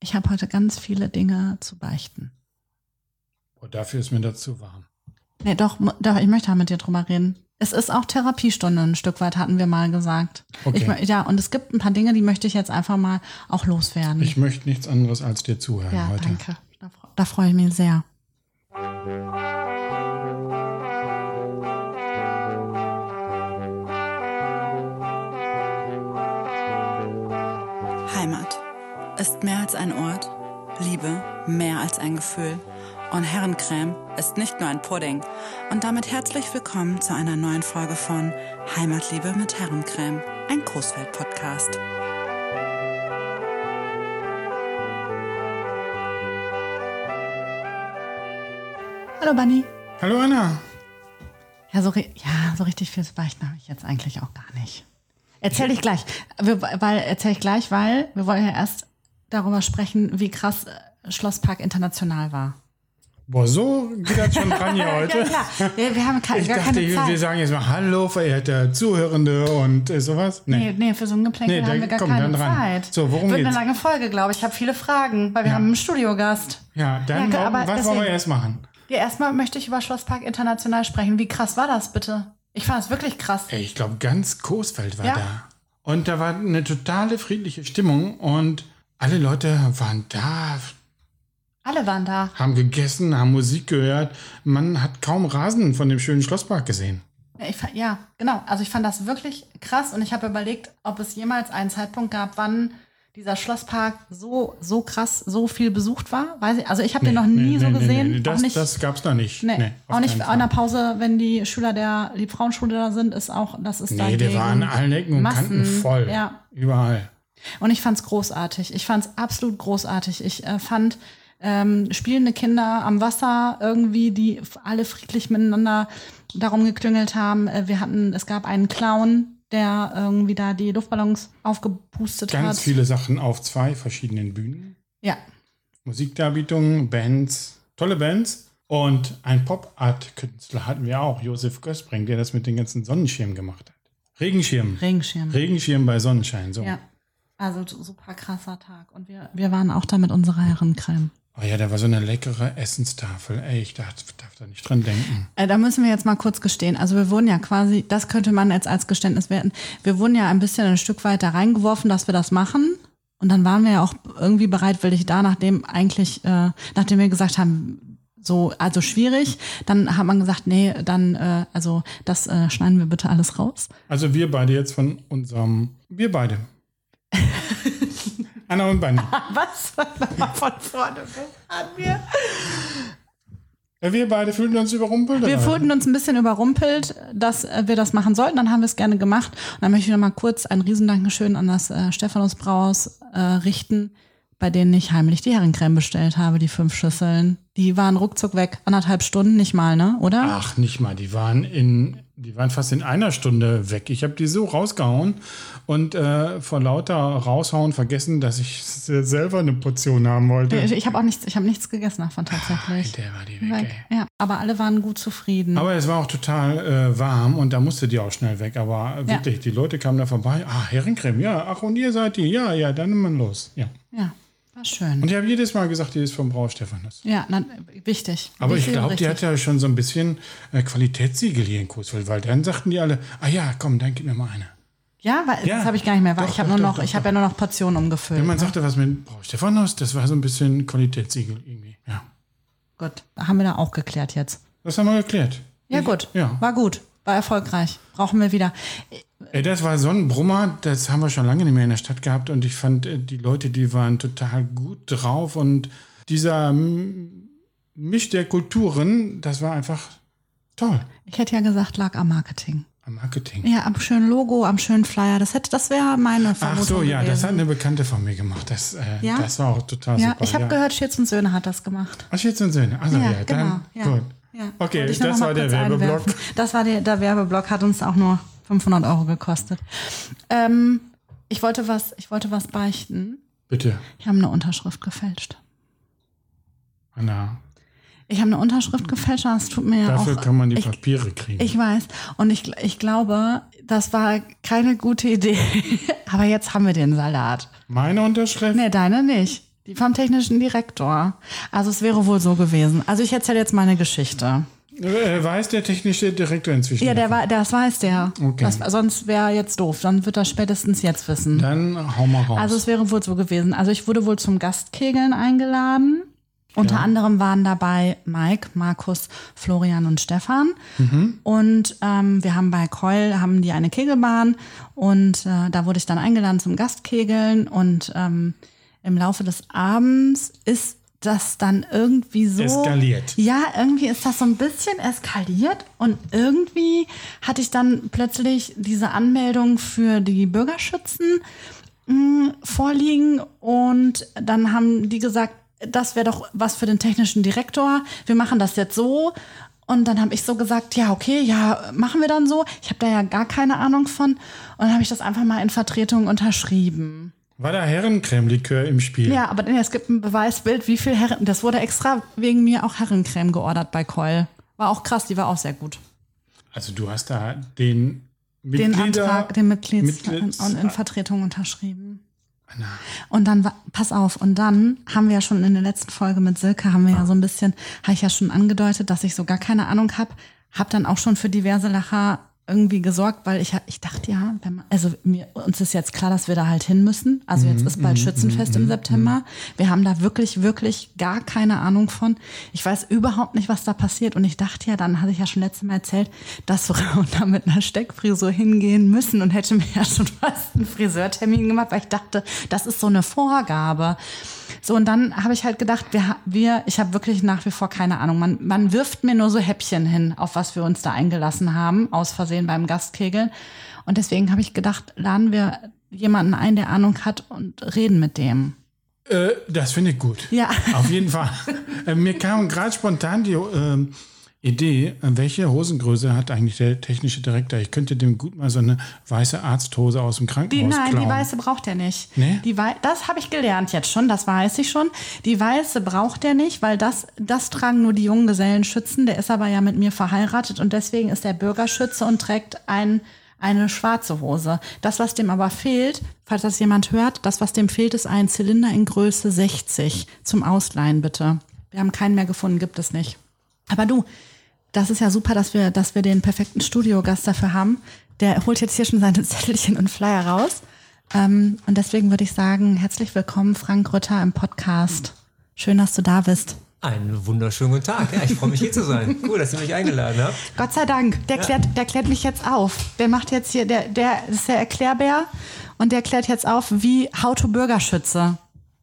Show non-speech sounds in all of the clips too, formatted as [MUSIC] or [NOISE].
Ich habe heute ganz viele Dinge zu beichten. Oh, dafür ist mir das zu warm. Nee, doch, doch, ich möchte mit dir drüber reden. Es ist auch Therapiestunde ein Stück weit, hatten wir mal gesagt. Okay. Ich, ja, und es gibt ein paar Dinge, die möchte ich jetzt einfach mal auch loswerden. Ich möchte nichts anderes als dir zuhören ja, heute. danke. Da, da freue ich mich sehr. Ist mehr als ein Ort, Liebe mehr als ein Gefühl und Herrencreme ist nicht nur ein Pudding. Und damit herzlich willkommen zu einer neuen Folge von Heimatliebe mit Herrencreme, ein Coesfeld-Podcast. Hallo, Bunny. Hallo Anna. Ja, so, ja, so richtig viel zu beichten habe ich jetzt eigentlich auch gar nicht. Erzähl ich gleich. Weil, erzähl ich gleich, weil wir wollen ja erst darüber sprechen, wie krass äh, Schlosspark international war. Boah, so geht das schon dran hier [LAUGHS] heute. Ja, klar. Ja, wir haben ke Ich gar dachte, keine wir Zeit. sagen jetzt mal Hallo, verehrte Zuhörende und äh, sowas. Nee, nee, für so ein Geplänkel Nee, haben wir gar komm, keine. Zeit. So, worum Wird geht's? eine lange Folge, glaube ich. Ich habe viele Fragen, weil wir Ja. haben einen Studiogast. Ja, dann Ja, warum- was wollen wir deswegen- erst machen? Ja, erstmal möchte ich über Schlosspark International sprechen. Wie krass war das bitte? Ich fand es wirklich krass. Ey, ich glaube, ganz Coesfeld war Ja. da. Und da war eine totale friedliche Stimmung und alle Leute waren da, Alle waren da. haben gegessen, haben Musik gehört. Man hat kaum Rasen von dem schönen Schlosspark gesehen. Ja, Ich, fa- ja, genau. Also ich fand das wirklich krass und ich habe überlegt, ob es jemals einen Zeitpunkt gab, wann dieser Schlosspark so, so krass, so viel besucht war. Weiß ich, also ich habe den noch nie so gesehen. nee, auch das, nicht, das gab's da nicht. nee, Nee, auf auch nicht an der. Pause, wenn die Schüler der die Frauenschule da sind, ist auch, das ist da Nee, der war an allen Ecken und Kanten Massen. voll. Ja. Überall. Und ich fand's großartig. Ich fand's absolut großartig. Ich äh, fand ähm, spielende Kinder am Wasser irgendwie, die alle friedlich miteinander darum geklüngelt haben. Äh, wir hatten, es gab einen Clown, der irgendwie da die Luftballons aufgepustet Ganz hat. viele Sachen auf zwei verschiedenen Bühnen. Ja, Musikdarbietungen, Bands, tolle Bands. Und ein Pop-Art-Künstler hatten wir auch, Josef Gößbrink, der das mit den ganzen Sonnenschirmen gemacht hat. Regenschirm. Regenschirm. Regenschirm bei Sonnenschein. So. Ja. Also super krasser Tag. Und wir, wir waren auch da mit unserer Herrencreme. Oh ja, da war so eine leckere Essenstafel. Ey, ich darf, darf da nicht dran denken. Äh, da müssen wir jetzt mal kurz gestehen. Also wir wurden ja quasi, das könnte man jetzt als Geständnis werten, wir wurden ja ein bisschen ein Stück weit da reingeworfen, dass wir das machen. Und dann waren wir ja auch irgendwie bereitwillig da, nachdem eigentlich, äh, nachdem wir gesagt haben, so, also schwierig, dann hat man gesagt, nee, dann, äh, also das äh, schneiden wir bitte alles raus. Also wir beide jetzt von unserem, wir beide. [LAUGHS] Anna und Bunny. [LAUGHS] Was? Mal von vorne an mir. Wir beide fühlten uns überrumpelt. Wir fühlten uns ein bisschen überrumpelt, dass äh, wir das machen sollten. Dann haben wir es gerne gemacht. Und dann möchte ich noch mal kurz ein Riesendankeschön an das äh, Stephanus Brauhaus äh, richten, bei denen ich heimlich die Herrencreme bestellt habe, die fünf Schüsseln. Die waren ruckzuck weg. Anderthalb Stunden, nicht mal, ne? Oder? Ach, nicht mal. Die waren in, die waren fast in einer Stunde weg. Ich habe die so rausgehauen und äh, vor lauter raushauen vergessen, dass ich selber eine Portion haben wollte. Ich, habe auch nichts, ich habe nichts gegessen davon tatsächlich. Der war die weg, Weg. Ja, aber alle waren gut zufrieden. Aber es war auch total äh, warm und da musste die auch schnell weg. Aber wirklich, die Leute kamen da vorbei. Ah, Herrencreme, ja. Ach, und ihr seid die. Ja, ja, dann nimmt man los. Ja. ja, war schön. Und ich habe jedes Mal gesagt, die ist vom Brau Stephanus. ja, na, wichtig. Aber ich Wichtig und glaube, die hat ja schon so ein bisschen äh, Qualitätssiegel hier in Coesfeld, weil dann sagten die alle, ah ja, komm, dann gib mir mal eine. Ja, weil Ja. das habe ich gar nicht mehr. Weil Doch, ich habe nur doch, noch, doch, ich habe ja nur noch Portionen umgefüllt. Wenn man ne? sagte, was mit Brau Stephanus, das war so ein bisschen Qualitätssiegel irgendwie. Ja. Gut, haben wir da auch geklärt jetzt. Das haben wir geklärt. Ja, Ich- gut. Ja. War gut. War erfolgreich. Brauchen wir wieder. Ey, das war so ein Brummer, das haben wir schon lange nicht mehr in der Stadt gehabt und ich fand, äh, die Leute, die waren total gut drauf und dieser Misch der Kulturen, das war einfach toll Ich hätte ja gesagt, lag am Marketing. am Marketing. Ja, am schönen Logo, am schönen Flyer. Das hätte, das wäre meine Vermutung Ach so, ja, das hat gewesen. eine Bekannte von mir gemacht. Das, äh, Ja? das war auch total Ja, super. ich habe ja. gehört, Schitz und Söhne hat das gemacht. Ach, jetzt sind Söhne. Also ja, ja, dann genau. Ja. gut. Ja. Okay, ich nur das war der Werbeblock. Das war der, Werbeblock, hat uns auch nur 500 Euro gekostet. Ähm, ich wollte was, ich wollte was beichten. Bitte, Ich habe eine Unterschrift gefälscht. Anna. Ich habe eine Unterschrift gefälscht, und das tut mir ja Dafür auch. kann man die ich, Papiere kriegen. Ich weiß. Und ich, ich glaube, das war keine gute Idee. [LAUGHS] Aber jetzt haben wir den Salat. Meine Unterschrift? Nee, deine nicht. Die vom technischen Direktor. Also es wäre wohl so gewesen. Also ich erzähle jetzt meine Geschichte. Äh, Weiß der technische Direktor inzwischen? Ja, der war, das weiß der. Okay. Das, sonst wäre jetzt doof. Dann wird er spätestens jetzt wissen. Dann hau mal raus. Also es wäre wohl so gewesen. Also ich wurde wohl zum Gastkegeln eingeladen. Unter anderem waren dabei Mike, Markus, Florian und Stefan. Und ähm, wir haben bei Keul haben die eine Kegelbahn und äh, da wurde ich dann eingeladen zum Gastkegeln und ähm, im Laufe des Abends ist das dann irgendwie so Eskaliert. Ja, irgendwie ist das so ein bisschen eskaliert und irgendwie hatte ich dann plötzlich diese Anmeldung für die Bürgerschützen mh, vorliegen und dann haben die gesagt, das wäre doch was für den technischen Direktor. Wir machen das jetzt so. Und dann habe ich so gesagt, ja, okay, ja, machen wir dann so. Ich habe da ja gar keine Ahnung von. Und dann habe ich das einfach mal in Vertretung unterschrieben. War da Herrencreme-Likör im Spiel? Ja, aber es gibt ein Beweisbild, wie viel Herren. Das wurde extra wegen mir auch Herrencreme geordert bei Keul. War auch krass, die war auch sehr gut. Also du hast da den Den Mitglieder, Antrag, den Mitglieds Mitglieds- und in Vertretung unterschrieben. Und dann, pass auf, und dann haben wir ja schon in der letzten Folge mit Silke, haben wir ja so ein bisschen, habe ich ja schon angedeutet, dass ich so gar keine Ahnung habe. Hab dann auch schon für diverse Lacher irgendwie gesorgt, weil ich, ich dachte ja, wenn man, also mir, uns ist jetzt klar, dass wir da halt hin müssen. Also jetzt ist bald Schützenfest im September. Wir haben da wirklich, wirklich gar keine Ahnung von. Ich weiß überhaupt nicht, was da passiert. Und ich dachte ja, dann hatte ich ja schon letztes Mal erzählt, dass Frauen [LAUGHS] da mit einer Steckfrisur hingehen müssen und hätte mir ja schon fast einen Friseurtermin gemacht, weil ich dachte, das ist so eine Vorgabe. So, und dann habe ich halt gedacht, wir, wir ich habe wirklich nach wie vor keine Ahnung. Man, man wirft mir nur so Häppchen hin, auf was wir uns da eingelassen haben, aus Versehen beim Gastkegeln. Und deswegen habe ich gedacht, laden wir jemanden ein, der Ahnung hat und reden mit dem. Äh, das finde ich gut. Ja. Auf jeden Fall. [LAUGHS] äh, mir kam gerade spontan die ähm, Idee, äh, welche Hosengröße hat eigentlich der technische Direktor? Ich könnte dem gut mal so eine weiße Arzthose aus dem Die, Krankenhaus nein, klauen. die weiße braucht er nicht. Nee? Die Wei das habe ich gelernt jetzt schon, das weiß ich schon. Die weiße braucht er nicht, weil das, das tragen nur die jungen Gesellenschützen. Der ist aber ja mit mir verheiratet und deswegen ist er Bürgerschütze und trägt ein, eine schwarze Hose. Das, was dem aber fehlt, falls das jemand hört, das, was dem fehlt, ist ein Zylinder in Größe 60 zum Ausleihen, bitte. Wir haben keinen mehr gefunden, gibt es nicht. Aber du, das ist ja super, dass wir, dass wir den perfekten Studiogast dafür haben. Der holt jetzt hier schon seine [LAUGHS] Zettelchen und Flyer raus. Ähm, und deswegen würde ich sagen, herzlich willkommen, Frank Rütter im Podcast. Schön, dass du da bist. Einen wunderschönen guten Tag. Ja, ich freue mich hier zu sein. [LAUGHS] Cool, dass ihr mich eingeladen habt. Gott sei Dank, der, klärt, der klärt mich jetzt auf. Der macht jetzt hier, der, der ist der Erklärbär und der klärt jetzt auf, wie How to Bürgerschütze.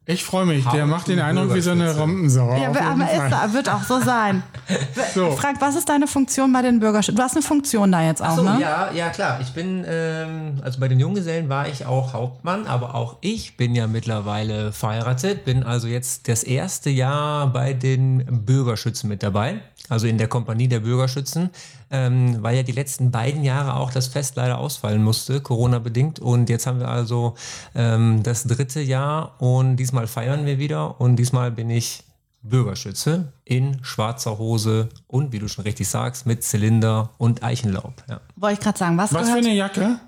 Ich freue mich. Der How macht den Eindruck wie so eine. Rampensau. Ja, aber Fall. ist, er, wird auch so sein. [LAUGHS] So. Frank, was ist deine Funktion bei den Bürgerschützen? Du hast eine Funktion da jetzt auch, So, ne? ja, ja, klar. Ich bin, ähm, also bei den Junggesellen war ich auch Hauptmann, aber auch ich bin ja mittlerweile verheiratet, bin also jetzt das erste Jahr bei den Bürgerschützen mit dabei. Also in der Kompanie der Bürgerschützen, ähm, weil ja die letzten beiden Jahre auch das Fest leider ausfallen musste, Corona-bedingt. Und jetzt haben wir also ähm, das dritte Jahr und diesmal feiern wir wieder und diesmal bin ich Bürgerschütze in schwarzer Hose und, wie du schon richtig sagst, mit Zylinder und Eichenlaub. Ja. Wollte ich gerade sagen, was, Was für eine Jacke?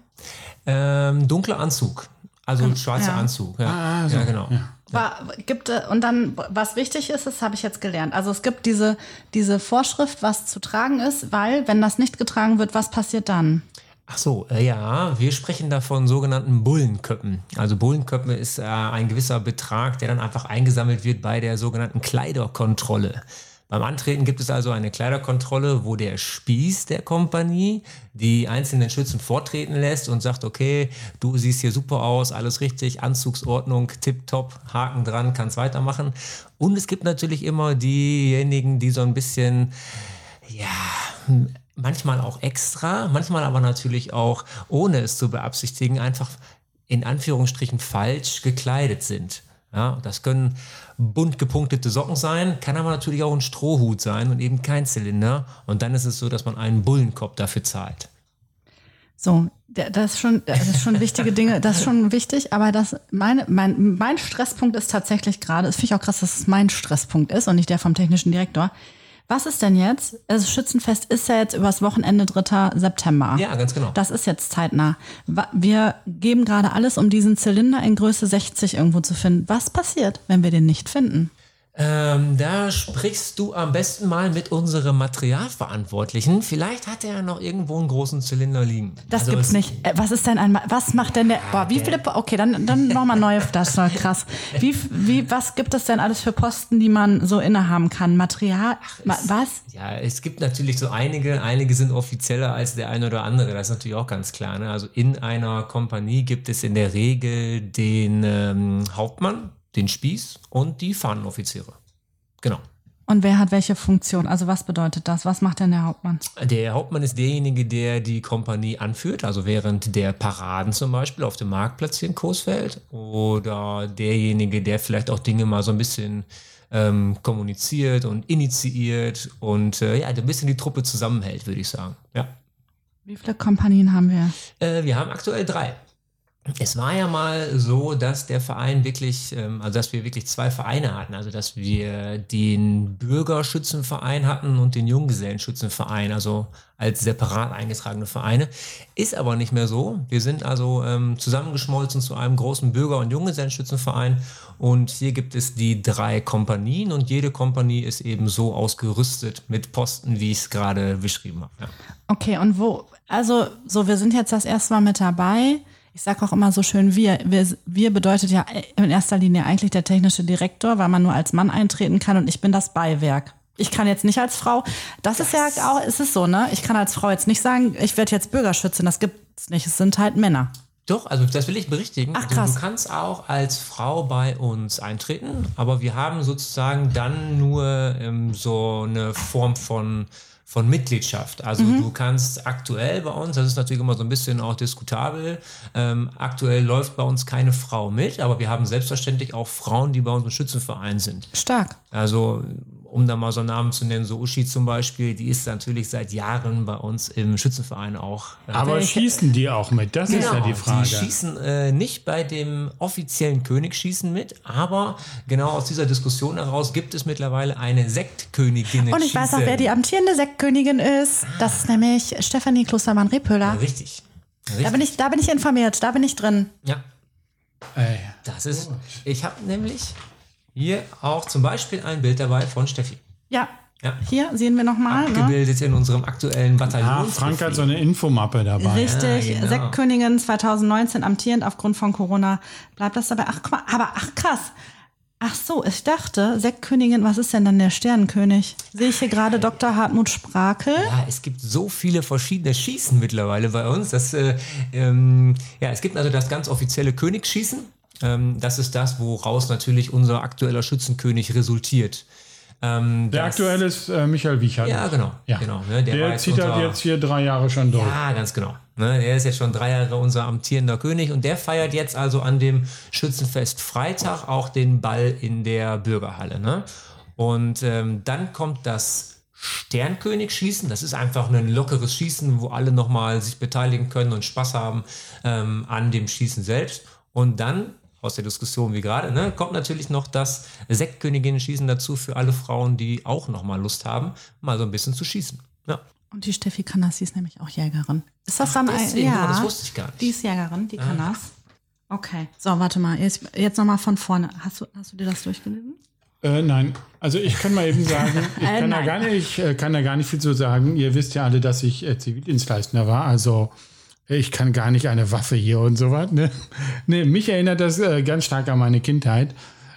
Ähm, dunkler Anzug. Also ein schwarzer ja. Anzug. Ja, Ah, so. ja genau. War, gibt, äh, und dann, was wichtig ist, das habe ich jetzt gelernt. Also es gibt diese, diese Vorschrift, was zu tragen ist, weil, wenn das nicht getragen wird, was passiert dann? Ach so, äh, ja, wir sprechen da von sogenannten Bullenköppen. Also Bullenköppen ist äh, ein gewisser Betrag, der dann einfach eingesammelt wird bei der sogenannten Kleiderkontrolle. Beim Antreten gibt es also eine Kleiderkontrolle, wo der Spieß der Kompanie die einzelnen Schützen vortreten lässt und sagt, okay, du siehst hier super aus, alles richtig, Anzugsordnung, tipptopp, Haken dran, kannst weitermachen. Und es gibt natürlich immer diejenigen, die so ein bisschen, ja, manchmal auch extra, manchmal aber natürlich auch, ohne es zu beabsichtigen, einfach in Anführungsstrichen falsch gekleidet sind. Ja, das können bunt gepunktete Socken sein, kann aber natürlich auch ein Strohhut sein und eben kein Zylinder. Und dann ist es so, dass man einen Bullenkopf dafür zahlt. So, das ist schon, das ist schon wichtige Dinge, das ist schon wichtig, aber das, meine, mein, mein Stresspunkt ist tatsächlich gerade, das finde ich auch krass, dass es mein Stresspunkt ist und nicht der vom technischen Direktor. Was ist denn jetzt? Also Schützenfest ist ja jetzt übers Wochenende 3. September. Ja, ganz genau. Das ist jetzt zeitnah. Wir geben gerade alles, um diesen Zylinder in Größe 60 irgendwo zu finden. Was passiert, wenn wir den nicht finden? Ähm, da sprichst du am besten mal mit unserem Materialverantwortlichen. Vielleicht hat er ja noch irgendwo einen großen Zylinder liegen. Das Also gibt's es- nicht. Äh, Was ist denn ein, was macht denn der, boah, wie viele, okay, dann, dann nochmal neue, das war krass. Wie, wie, was gibt es denn alles für Posten, die man so innehaben kann? Material, ma, was? Ja, es gibt natürlich so einige, einige sind offizieller als der eine oder andere, das ist natürlich auch ganz klar. Ne? Also in einer Kompanie gibt es in der Regel den ähm, Hauptmann, den Spieß und die Fahnenoffiziere. Genau. Und wer hat welche Funktion? Also was bedeutet das? Was macht denn der Hauptmann? Der Hauptmann ist derjenige, der die Kompanie anführt, also während der Paraden zum Beispiel auf dem Marktplatz hier in Coesfeld oder derjenige, der vielleicht auch Dinge mal so ein bisschen ähm, kommuniziert und initiiert und äh, ja, der ein bisschen die Truppe zusammenhält, würde ich sagen. Ja. Wie viele Kompanien haben wir? Äh, wir haben aktuell drei. Es war ja mal so, dass der Verein wirklich, ähm, also dass wir wirklich zwei Vereine hatten. Also dass wir den Bürgerschützenverein hatten und den Junggesellenschützenverein, also als separat eingetragene Vereine. Ist aber nicht mehr so. Wir sind also ähm, zusammengeschmolzen zu einem großen Bürger- und Junggesellenschützenverein. Und hier gibt es die drei Kompanien und jede Kompanie ist eben so ausgerüstet mit Posten, wie ich es gerade beschrieben habe. Ja. Okay, und wo, also so, wir sind jetzt das erste Mal mit dabei. Ich sage auch immer so schön wir. wir. Wir bedeutet ja in erster Linie eigentlich der technische Direktor, weil man nur als Mann eintreten kann und ich bin das Beiwerk. Ich kann jetzt nicht als Frau, das, ist ja auch, ist es so, ne? Ich kann als Frau jetzt nicht sagen, ich werde jetzt Bürgerschützin, das gibt's nicht. Es sind halt Männer. Doch, also das will ich berichtigen. Ach, krass. Du kannst auch als Frau bei uns eintreten, aber wir haben sozusagen dann nur ähm, so eine Form von von Mitgliedschaft. Also Mhm. du kannst aktuell bei uns, das ist natürlich immer so ein bisschen auch diskutabel, ähm, aktuell läuft bei uns keine Frau mit, aber wir haben selbstverständlich auch Frauen, die bei uns im Schützenverein sind. Stark. Also um da mal so einen Namen zu nennen, so Uschi zum Beispiel, die ist natürlich seit Jahren bei uns im Schützenverein auch. äh, Aber schießen die auch mit? Das ist ja die Frage. Genau, Die schießen äh, nicht bei dem offiziellen Königsschießen mit, aber genau aus dieser Diskussion heraus gibt es mittlerweile eine Sektkönigin. Und ich weiß auch, wer die amtierende Sektkönigin ist. Das ist nämlich Stefanie Klostermann-Repöhler. Richtig. Richtig. Da bin, ich, da bin ich informiert, da bin ich drin. ja, Ey, das ist. Ich habe nämlich hier auch zum Beispiel ein Bild dabei von Steffi. Ja, Ja. hier sehen wir nochmal. Ne? Abgebildet in unserem aktuellen Bataillon. ah, Frank hat so eine Infomappe dabei. Richtig, Ja, genau. Sektkönigin 2019 amtierend aufgrund von Corona. Bleibt das dabei? Ach, guck mal, aber ach krass. Ach so, ich dachte, Sektkönigin, was ist denn dann der Sternenkönig? Sehe ich hier gerade Dr. Hartmut Sprakel? Ja, es gibt so viele verschiedene Schießen mittlerweile bei uns. Dass, äh, ähm, ja, es gibt also das ganz offizielle Königsschießen. Ähm, das ist das, woraus natürlich unser aktueller Schützenkönig resultiert. Ähm, Der aktuelle ist äh, Michael Wiechert. Ja, genau. Ja. genau ne, der Der jetzt zieht halt jetzt hier drei Jahre schon durch. Ja, ganz genau. Ne, er ist jetzt schon drei Jahre unser amtierender König und der feiert jetzt also an dem Schützenfest Freitag auch den Ball in der Bürgerhalle. Ne? Und ähm, dann kommt das Sternkönig-Schießen. Das ist einfach ein lockeres Schießen, wo alle nochmal sich beteiligen können und Spaß haben ähm, an dem Schießen selbst. Und dann aus der Diskussion wie gerade, ne, kommt natürlich noch das Sektköniginnen-Schießen dazu für alle Frauen, die auch nochmal Lust haben, mal so ein bisschen zu schießen. Ja. Und die Steffi Kanas, die ist nämlich auch Jägerin. Ist das dann ein. Ja, das wusste ich gar nicht. die ist Jägerin, die Kanas. Okay, so, warte mal. Jetzt, jetzt nochmal von vorne. Hast du, hast du dir das durchgelesen? Äh, nein, also ich kann mal eben sagen, [LAUGHS] ich, Äh, kann, da gar nicht, ich äh, kann da gar nicht viel zu sagen. Ihr wisst ja alle, dass ich äh, Zivildienstleistender war, also ich kann gar nicht eine Waffe hier und sowas. Ne? [LAUGHS] Nee, mich erinnert das äh, ganz stark an meine Kindheit.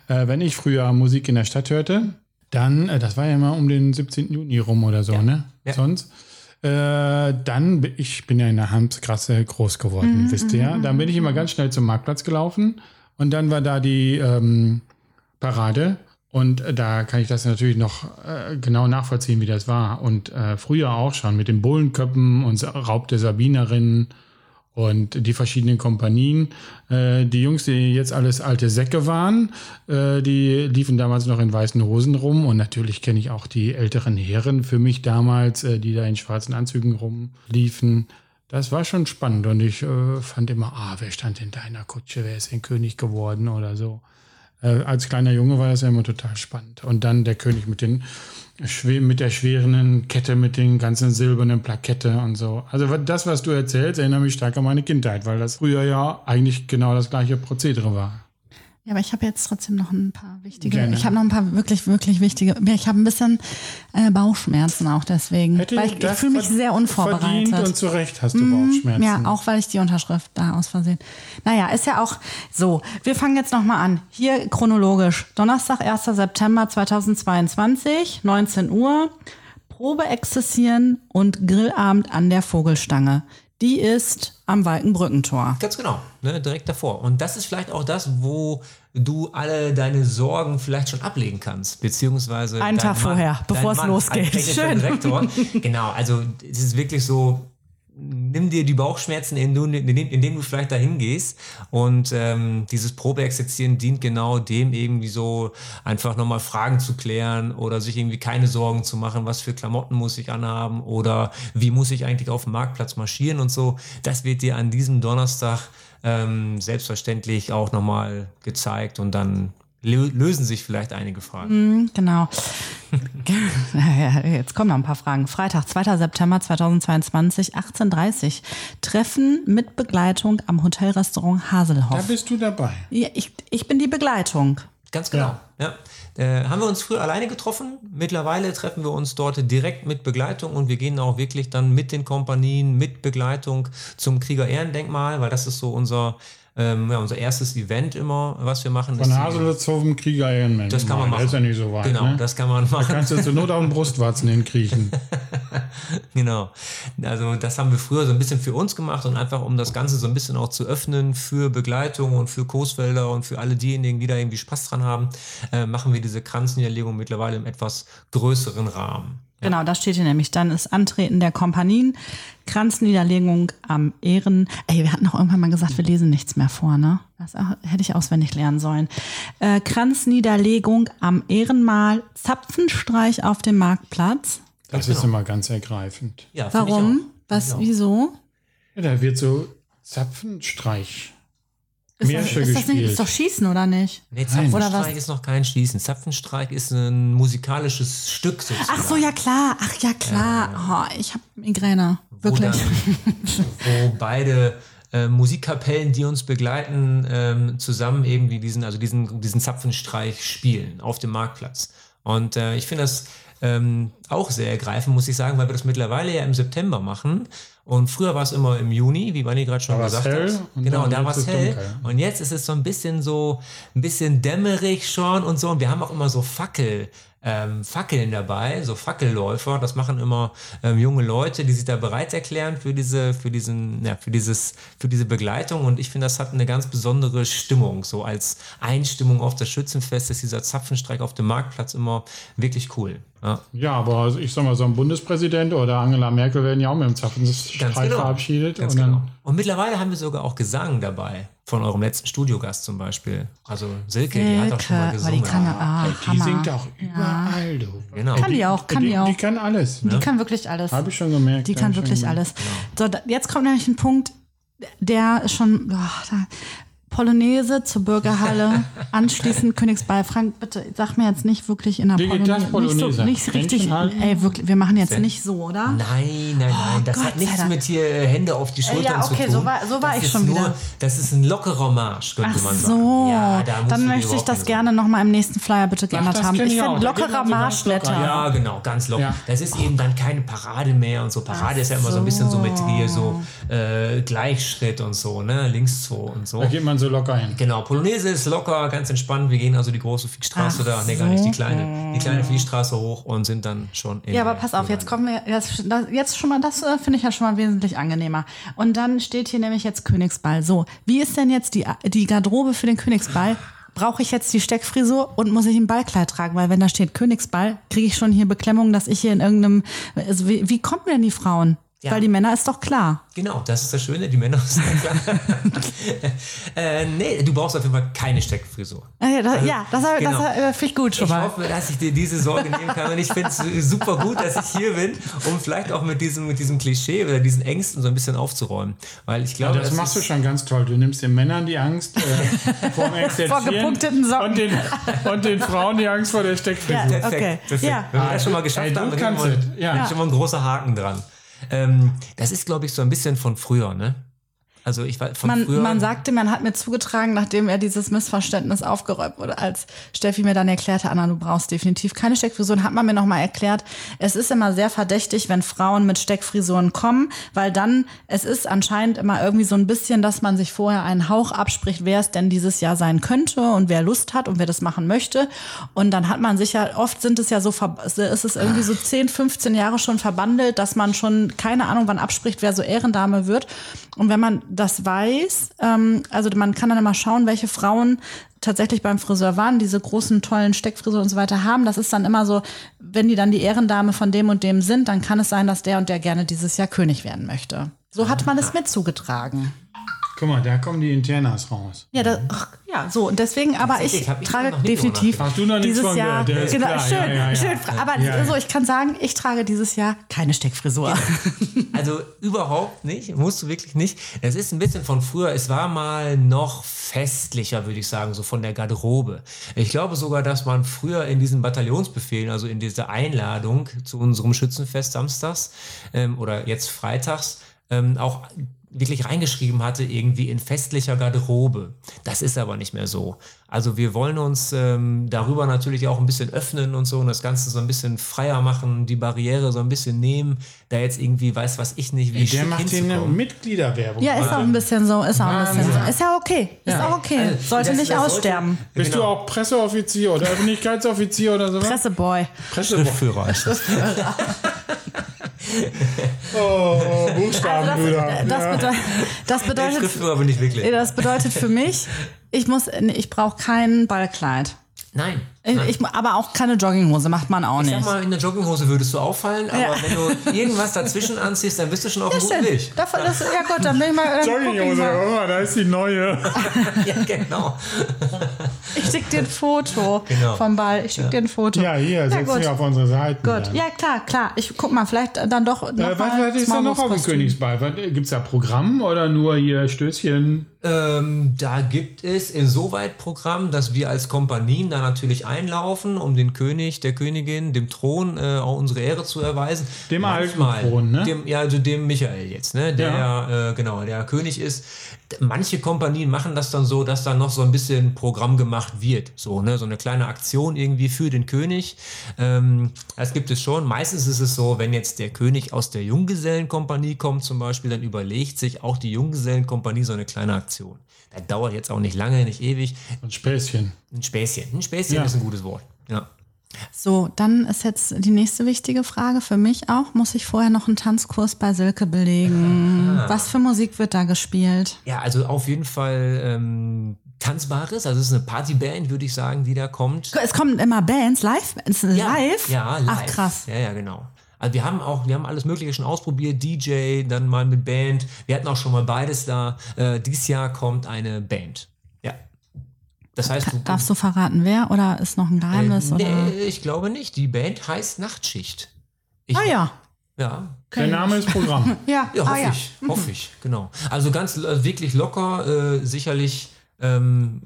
Äh, wenn ich früher Musik in der Stadt hörte, dann, äh, das war ja immer um den 17. Juni rum oder so, ne? Ja. Sonst. Äh, dann, ich bin ja in der Hamsgrasse groß geworden, wisst ihr ja. Dann bin ich immer ganz schnell zum Marktplatz gelaufen und dann war da die ähm, Parade. Und äh, da kann ich das natürlich noch äh, genau nachvollziehen, wie das war. Und äh, früher auch schon mit den Bullenköppen und Raub der Sabinerinnen und die verschiedenen Kompanien. Äh, die Jungs, die jetzt alles alte Säcke waren, äh, die liefen damals noch in weißen Hosen rum. Und natürlich kenne ich auch die älteren Herren für mich damals, äh, die da in schwarzen Anzügen rumliefen. Das war schon spannend und ich fand immer, ah, wer stand in deiner Kutsche, wer ist denn König geworden oder so. Äh, als kleiner Junge war das ja immer total spannend. Und dann der König mit den mit der schweren Kette, mit den ganzen silbernen Plakette und so. Also das, was du erzählst, erinnert mich stark an meine Kindheit, weil das früher ja eigentlich genau das gleiche Prozedere war. Ja, aber ich habe jetzt trotzdem noch ein paar wichtige. Gerne. Ich habe noch ein paar wirklich, wirklich wichtige. Ich habe ein bisschen äh, Bauchschmerzen auch deswegen. Hätte weil ich, ich fühle mich sehr unvorbereitet. Mhm. Verdient und zu Recht hast du Bauchschmerzen. Ja, auch weil ich die Unterschrift da aus Versehen. Naja, ist ja auch so. Wir fangen jetzt nochmal an. Hier chronologisch. Donnerstag, 1. September 2022, 19 Uhr. Probe exzessieren und Grillabend an der Vogelstange. Die ist am Walkenbrückentor. Ganz genau, ne, direkt davor. Und das ist vielleicht auch das, wo du alle deine Sorgen vielleicht schon ablegen kannst, beziehungsweise Einen Tag vorher, dein bevor es Mann losgeht. Schön. Direktor. genau, also es ist wirklich so, nimm dir die Bauchschmerzen, indem du, indem, indem du vielleicht dahin gehst. Und ähm, dieses Probeexerzieren dient genau dem, irgendwie so einfach nochmal Fragen zu klären oder sich irgendwie keine Sorgen zu machen, was für Klamotten muss ich anhaben oder wie muss ich eigentlich auf dem Marktplatz marschieren und so. Das wird dir an diesem Donnerstag ähm, selbstverständlich auch nochmal gezeigt und dann lö- lösen sich vielleicht einige Fragen. Genau. Ja, [LAUGHS] Jetzt kommen noch ein paar Fragen. Freitag, 2. September 2022, 18.30 Uhr. Treffen mit Begleitung am Hotelrestaurant Da Haselhoff. bist du dabei. Ja, ich, ich bin die Begleitung. Ganz genau. Ja. Äh, haben wir uns früher alleine getroffen. Mittlerweile treffen wir uns dort direkt mit Begleitung und wir gehen auch wirklich dann mit den Kompanien, mit Begleitung zum Krieger-Ehrendenkmal, weil das ist so unser, ähm, ja, unser erstes Event immer, was wir machen. Von ist die- Haselhofen Krieger Ehrenmann. Das kann man machen. Das ist ja nicht so weit. Genau, ne? das kann man Da machen. kannst du zur Not auf den Brustwarzen hinkriechen. [LAUGHS] Genau. Also das haben wir früher so ein bisschen für uns gemacht und einfach um das Ganze so ein bisschen auch zu öffnen für Begleitung und für Coesfelder und für alle diejenigen, die da irgendwie Spaß dran haben, äh, machen wir diese Kranzniederlegung mittlerweile im etwas größeren Rahmen. Genau, da steht hier nämlich, dann ist Antreten der Kompanien, Kranzniederlegung am Ehren. Ey, wir hatten auch irgendwann mal gesagt, wir lesen nichts mehr vor, ne? Das auch- hätte ich auswendig lernen sollen. Äh, Kranzniederlegung am Ehrenmal, Zapfenstreich auf dem Marktplatz. Das ist immer ganz ergreifend. Ja, Warum? auch. Was, Finde ich auch. wieso? Ja, da wird so Zapfenstreich. Ist das, ist das nicht, ist doch Schießen, oder nicht? Nee? Zapfenstreich ist noch kein Schießen. Zapfenstreich ist ein musikalisches Stück sozusagen. Ach so, ja klar, ach ja klar. Oh, ich habe Migräne, wo, wirklich. dann, wo beide äh, Musikkapellen, die uns begleiten, ähm, zusammen irgendwie diesen, also diesen, diesen Zapfenstreich spielen auf dem Marktplatz. Und äh, ich finde das ähm, auch sehr ergreifend, muss ich sagen, weil wir das mittlerweile ja im September machen. Und früher war es immer im Juni, wie Manni gerade schon Da gesagt hell hat. Genau, da war es es hell. dunkel. Und jetzt ist es so ein bisschen so, ein bisschen dämmerig schon und so. Und wir haben auch immer so Fackel, ähm, Fackeln dabei, so Fackelläufer. Das machen immer ähm, junge Leute, die sich da bereit erklären für diese, für diesen, ja, für dieses, für diese Begleitung. Und ich finde, das hat eine ganz besondere Stimmung. So als Einstimmung auf das Schützenfest ist dieser Zapfenstreich auf dem Marktplatz immer wirklich cool. Ja. Ja, aber also ich sag mal, so ein Bundespräsident oder Angela Merkel werden ja auch mit dem Zapfenstreich Ganz genau. verabschiedet. Ganz und genau. Und mittlerweile haben wir sogar auch Gesang dabei. Von eurem letzten Studiogast zum Beispiel. Also Silke, die hat auch schon mal Silke, aber die gesungen. kann, ah, die Hammer. singt auch überall, du. Genau. Kann die auch, kann die, auch. Die kann alles. Die kann wirklich alles. Habe ich schon gemerkt. Die kann wirklich gemerkt. alles. So, da, jetzt kommt nämlich ein Punkt, der schon boah, da, Polonaise zur Bürgerhalle, [LAUGHS] anschließend Königsball. Frank, bitte sag mir jetzt nicht wirklich in der das, Polonaise. Nicht, so, Polonaise? nicht richtig. Ey, wirklich, wir machen jetzt nicht so, oder? Nein, nein, nein. das Gott hat nichts Dank. mit hier äh, Hände auf die Schultern ja, zu okay, tun. so war- so war das ich schon nur, wieder. Das ist ein lockerer Marsch, könnte Ach man sagen. so, Ja, da dann möchte ich das gerne nochmal im nächsten Flyer bitte geändert haben. Ich finde lockerer so locker. Marschblätter. Ja, genau, ganz locker. Ja. Das ist eben dann keine Parade mehr und so. Parade ist ja immer so ein bisschen so mit hier so äh, Gleichschritt und so, ne? Links zwei und so. Da geht man so locker hin. Genau, Polonaise ist locker, ganz entspannt. Wir gehen also die große Viehstraße Ach da, nee, gar nicht, die kleine, die kleine Viehstraße hoch und sind dann schon in Ja, aber pass auf, jetzt kommen wir, das, das, jetzt schon mal, das äh, finde ich ja schon mal wesentlich angenehmer. Und dann steht hier nämlich jetzt Königsball. So, wie ist denn jetzt die, die Garderobe für den Königsball? Brauche ich jetzt die Steckfrisur und muss ich ein Ballkleid tragen? Weil wenn da steht Königsball, kriege ich schon hier Beklemmung, dass ich hier in irgendeinem, also wie, wie kommen denn die Frauen? Ja. Weil die Männer ist doch klar. Genau, das ist das Schöne, die Männer sind klar. [LAUGHS] äh, nee, du brauchst auf jeden Fall keine Steckfrisur. Ah ja, das, ja, das, das, genau. das finde ich gut schon Ich mal. hoffe, dass ich dir diese Sorge nehmen kann und ich finde es super gut, dass ich hier bin, um vielleicht auch mit diesem, mit diesem Klischee oder diesen Ängsten so ein bisschen aufzuräumen. Weil ich glaube, Ja, das machst du ist, schon ganz toll. Du nimmst den Männern die Angst äh, [LAUGHS] vor dem Exerzieren gepunkteten Socken. und den, und den Frauen die Angst vor der Steckfrisur. Ja. Perfekt, Okay, perfekt. ja. Wenn wir das schon mal geschafft Ey, du haben, dann kannst haben wir- ist schon mal ein großer Haken dran. Ähm, das ist, glaube ich, so ein bisschen von früher, ne? Also ich war von Man, früher. man sagte, man hat mir zugetragen, nachdem er dieses Missverständnis aufgeräumt wurde, als Steffi mir dann erklärte, Anna, du brauchst definitiv keine Steckfrisuren, hat man mir nochmal erklärt, es ist immer sehr verdächtig, wenn Frauen mit Steckfrisuren kommen, weil dann, es ist anscheinend immer irgendwie so ein bisschen, dass man sich vorher einen Hauch abspricht, wer es denn dieses Jahr sein könnte und wer Lust hat und wer das machen möchte. Und dann hat man sich ja, oft sind es ja so, ist es irgendwie so 10, 15 Jahre schon verbandelt, dass man schon keine Ahnung wann abspricht, wer so Ehrendame wird. Und wenn man das weiß, ähm, also man kann dann immer schauen, welche Frauen tatsächlich beim Friseur waren, diese großen, tollen Steckfrisuren und so weiter haben. Das ist dann immer so, wenn die dann die Ehrendame von dem und dem sind, dann kann es sein, dass der und der gerne dieses Jahr König werden möchte. So hat man es mir zugetragen. Guck mal, da kommen die Internas raus. Ja, das, ach, ja, so und deswegen, aber ich ich trage definitiv Hast du noch dieses von Jahr. genau, klar. schön, Ja, ja, ja. schön. Aber Ja, ja. so, ich kann sagen, ich trage dieses Jahr keine Steckfrisur. [LAUGHS] Also überhaupt nicht, musst du wirklich nicht. Es ist ein bisschen von früher, es war mal noch festlicher, würde ich sagen, so von der Garderobe. Ich glaube sogar, dass man früher in diesen Bataillonsbefehlen, also in dieser Einladung zu unserem Schützenfest samstags ähm, oder jetzt freitags, ähm, auch wirklich reingeschrieben hatte, irgendwie in festlicher Garderobe. Das ist aber nicht mehr so. Also wir wollen uns ähm, darüber natürlich auch ein bisschen öffnen und so und das Ganze so ein bisschen freier machen, die Barriere so ein bisschen nehmen, da jetzt irgendwie weiß was ich nicht, wie Der schick macht hier eine. Mitgliederwerbung. Ja, ist auch ein bisschen so, ist auch ein bisschen so. Ist ja okay, ist auch okay. Also, sollte das- nicht das sollte- aussterben. Bist Genau. du auch Presseoffizier oder Öffentlichkeitsoffizier oder sowas? Presseboy. Schriftführer ist [LAUGHS] das. Oh, Buchstaben, Das, Brüder. das, ja. bedeutet, das, bedeutet, das bedeutet für mich, [LAUGHS] ich muss, ich brauche kein Ballkleid. Nein. Ich, ich, aber auch keine Jogginghose macht man auch Ich nicht. sag mal, in der Jogginghose würdest du auffallen, aber Ja. wenn du irgendwas dazwischen anziehst, dann bist du schon auf einem guten. Weg. Davon, das, ja gut, dann bin ich mal. Ich, Jogginghose, mal. oh, da ist die neue. [LAUGHS] Ja, genau. ich schick dir ein Foto Genau. vom Ball. Ich schick dir ein Foto. Ja, hier, gut. wir auf unsere Seiten. Gut, dann. ja klar, klar. Ich guck mal, vielleicht dann doch. Noch Äh, was, was ist da noch auf dem. Königsball? Gibt es da Programm oder nur hier Stößchen? Ähm, da gibt es insoweit Programm, dass wir als Kompanien da natürlich einlaufen, um den König, der Königin, dem Thron äh, auch unsere Ehre zu erweisen. Dem alten Manchmal, Thron, ne? Dem, ja, also dem Michael jetzt, ne? Der ja. äh, genau, der König ist. Manche Kompanien machen das dann so, dass dann noch so ein bisschen Programm gemacht wird. So, ne? So eine kleine Aktion irgendwie für den König. Ähm, das gibt es schon. Meistens ist es so, wenn jetzt der König aus der Junggesellenkompanie kommt zum Beispiel, dann überlegt sich auch die Junggesellenkompanie so eine kleine Aktion. Das dauert jetzt auch nicht lange, nicht ewig. Ein Späßchen. Ein Späßchen. Ein Späßchen Ja. ist ein gutes Wort. Ja. So, dann ist jetzt die nächste wichtige Frage für mich auch. Muss ich vorher noch einen Tanzkurs bei Silke belegen? Was für Musik wird da gespielt? Ja, also auf jeden Fall ähm, Tanzbares. Also es ist eine Partyband, würde ich sagen, die da kommt. Es kommen immer Bands, live? Live? Ja, live. Ach krass. Ja, ja, genau. Also wir haben auch, wir haben alles Mögliche schon ausprobiert, DJ, dann mal mit Band. Wir hatten auch schon mal beides da. Äh, dieses Jahr kommt eine Band. Ja. Das heißt, du, Darfst du verraten, wer? Oder ist noch ein Geheimnis? äh, oder? nee, ich glaube nicht. Die Band heißt Nachtschicht. Ich, Ah ja. Ja, Der Name ist Programm. [LAUGHS] Ja, Ja, ah, hoffe ja. ich, hoffe ich, genau. Also ganz äh, wirklich locker, äh, sicherlich ähm,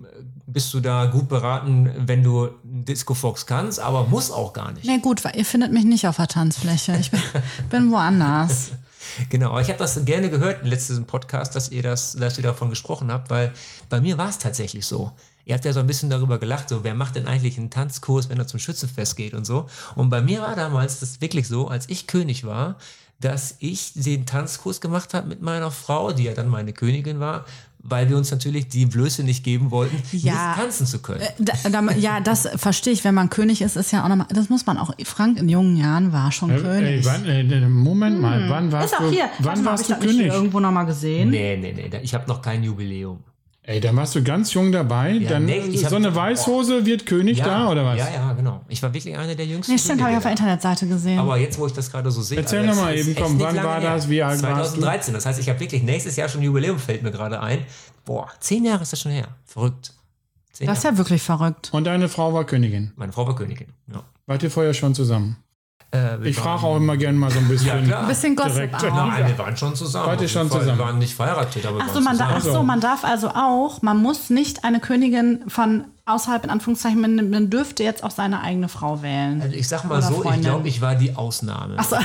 bist du da gut beraten, wenn du Disco Fox kannst, aber muss auch gar nicht. Nee, gut, weil ihr findet mich nicht auf der Tanzfläche. Ich bin, bin woanders. [LAUGHS] Genau, aber ich habe das gerne gehört im letzten Podcast, dass ihr das, dass ihr davon gesprochen habt, weil bei mir war es tatsächlich so. Ihr habt ja so ein bisschen darüber gelacht, so wer macht denn eigentlich einen Tanzkurs, wenn er zum Schützenfest geht und so. Und bei mir war damals das wirklich so, als ich König war, dass ich den Tanzkurs gemacht habe mit meiner Frau, die ja dann meine Königin war, weil wir uns natürlich die Blöße nicht geben wollten, Ja. nicht tanzen zu können. Da, da, ja, das verstehe ich. Wenn man König ist, ist ja auch nochmal, das muss man auch. Frank in jungen Jahren war schon Äh, König. ey, wann, äh, Moment mal, wann warst ist auch du, hier. wann mal, hab warst du das nicht König? irgendwo nochmal gesehen? Nee, nee, nee, ich habe noch kein Jubiläum. Ey, dann warst du ganz jung dabei. dann nee, so eine Weißhose wird König da oder was? Ja, ja, genau. Ich war wirklich einer der jüngsten. Nee, stimmt, habe ich auf der. Internetseite gesehen. Aber jetzt, wo ich das gerade so sehe. Erzähl also noch das mal ist eben, komm, wann war her. das? Wie alt warst du? 2013. Das heißt, ich habe wirklich nächstes Jahr schon Jubiläum, fällt mir gerade ein. Boah, zehn Jahre ist das schon her. Verrückt. Zehn das ist Jahre. ja wirklich verrückt. Und deine Frau war Königin. Meine Frau war Königin. Ja. Wart ihr vorher schon zusammen? Äh, wir Ich frage auch immer gerne mal so ein bisschen. Ja. Ein bisschen Gossip auch. Nein, wir waren schon zusammen. Auf schon Fall. zusammen? Wir waren nicht verheiratet, aber wir Ach so, waren man, da, zusammen. ach so, man darf also auch, man muss nicht eine Königin von außerhalb, in Anführungszeichen, man, man dürfte jetzt auch seine eigene Frau wählen. Also ich sag mal so, ich Freundin. glaube, ich war die Ausnahme. so.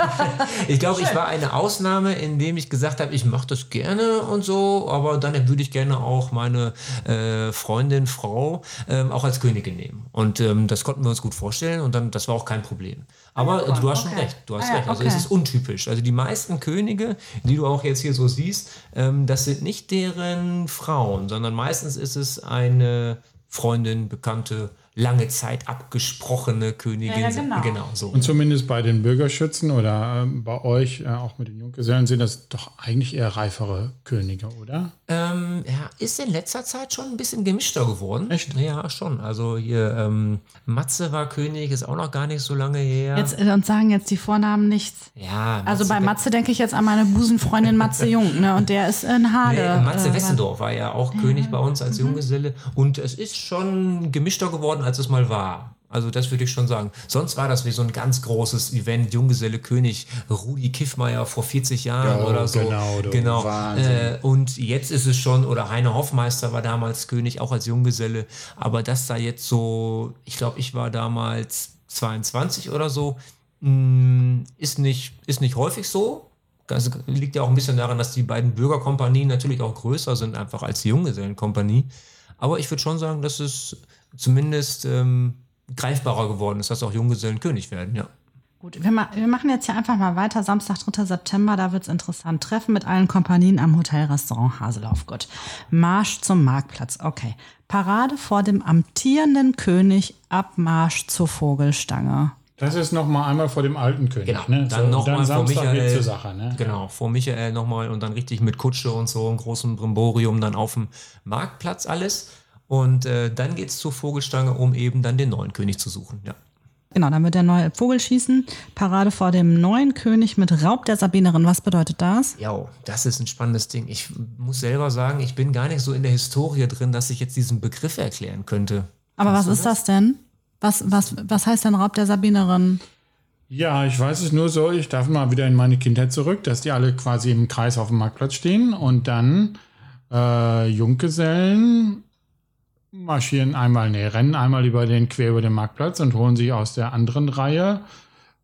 [LAUGHS] ich glaube, ich war eine Ausnahme, indem ich gesagt habe, ich mache das gerne und so, aber dann würde ich gerne auch meine äh, Freundin, Frau ähm, auch als Königin nehmen. Und ähm, das konnten wir uns gut vorstellen und dann, das war auch kein Problem. Aber äh, du hast schon okay. recht, du hast Ah recht. Also okay. es ist untypisch. Also die meisten Könige, die du auch jetzt hier so siehst, ähm, das sind nicht deren Frauen, sondern meistens ist es eine Freundin, Bekannte, lange Zeit abgesprochene Königin. Ja, ja, genau. so. Und zumindest bei den Bürgerschützen oder ähm, bei euch, äh, auch mit den Junggesellen, sind das doch eigentlich eher reifere Könige, oder? Ähm, ja, ist in letzter Zeit schon ein bisschen gemischter geworden. Echt? Ja, schon. Also hier, ähm, Matze war König, ist auch noch gar nicht so lange her. Jetzt, äh, uns sagen jetzt die Vornamen nichts. ja, Also bei We- Matze denke ich jetzt an meine Busenfreundin Matze Jung, ne? Und der ist in Hage. Nee, Matze äh, Wessendorf war ja auch König bei uns als Junggeselle. Und es ist schon gemischter geworden, als es mal war. Also das würde ich schon sagen. Sonst war das wie so ein ganz großes Event, Junggeselle König, Rudi Kiffmeier vor 40 Jahren Ja, oder so. genau, genau. Äh, und jetzt ist es schon, oder Heine Hoffmeister war damals König, auch als Junggeselle. Aber das da jetzt so, ich glaube, ich war damals 22 oder so, mh, ist nicht, ist nicht häufig so. Das liegt ja auch ein bisschen daran, dass die beiden Bürgerkompanien natürlich auch größer sind, einfach als die Junggesellenkompanie. Aber ich würde schon sagen, dass es zumindest ähm, greifbarer geworden ist, dass auch Junggesellen König werden, ja. Gut, wir, ma wir machen jetzt hier einfach mal weiter. Samstag, 3. September, da wird's interessant. Treffen mit allen Kompanien am Hotelrestaurant Haseloff. Gut. Marsch zum Marktplatz. Okay. Parade vor dem amtierenden König, Abmarsch zur Vogelstange. Das ist noch mal einmal vor dem alten König. Genau, Ne? dann nochmal vor Samstag Michael. zur Sache. Ne? Genau, vor Michael nochmal und dann richtig mit Kutsche und so, einem großen Brimborium dann auf dem Marktplatz alles. Und äh, dann geht's zur Vogelstange, um eben dann den neuen König zu suchen, ja. Genau, dann wird der neue Vogel schießen. Parade vor dem neuen König mit Raub der Sabinerin. Was bedeutet das? Ja, das ist ein spannendes Ding. Ich muss selber sagen, ich bin gar nicht so in der Historie drin, dass ich jetzt diesen Begriff erklären könnte. Aber was ist das denn? Was, was, was heißt denn Raub der Sabinerin? Ja, ich weiß es nur so, ich darf mal wieder in meine Kindheit zurück, dass die alle quasi im Kreis auf dem Marktplatz stehen und dann äh, Junggesellen marschieren einmal, nee, rennen einmal über den, quer über den Marktplatz und holen sich aus der anderen Reihe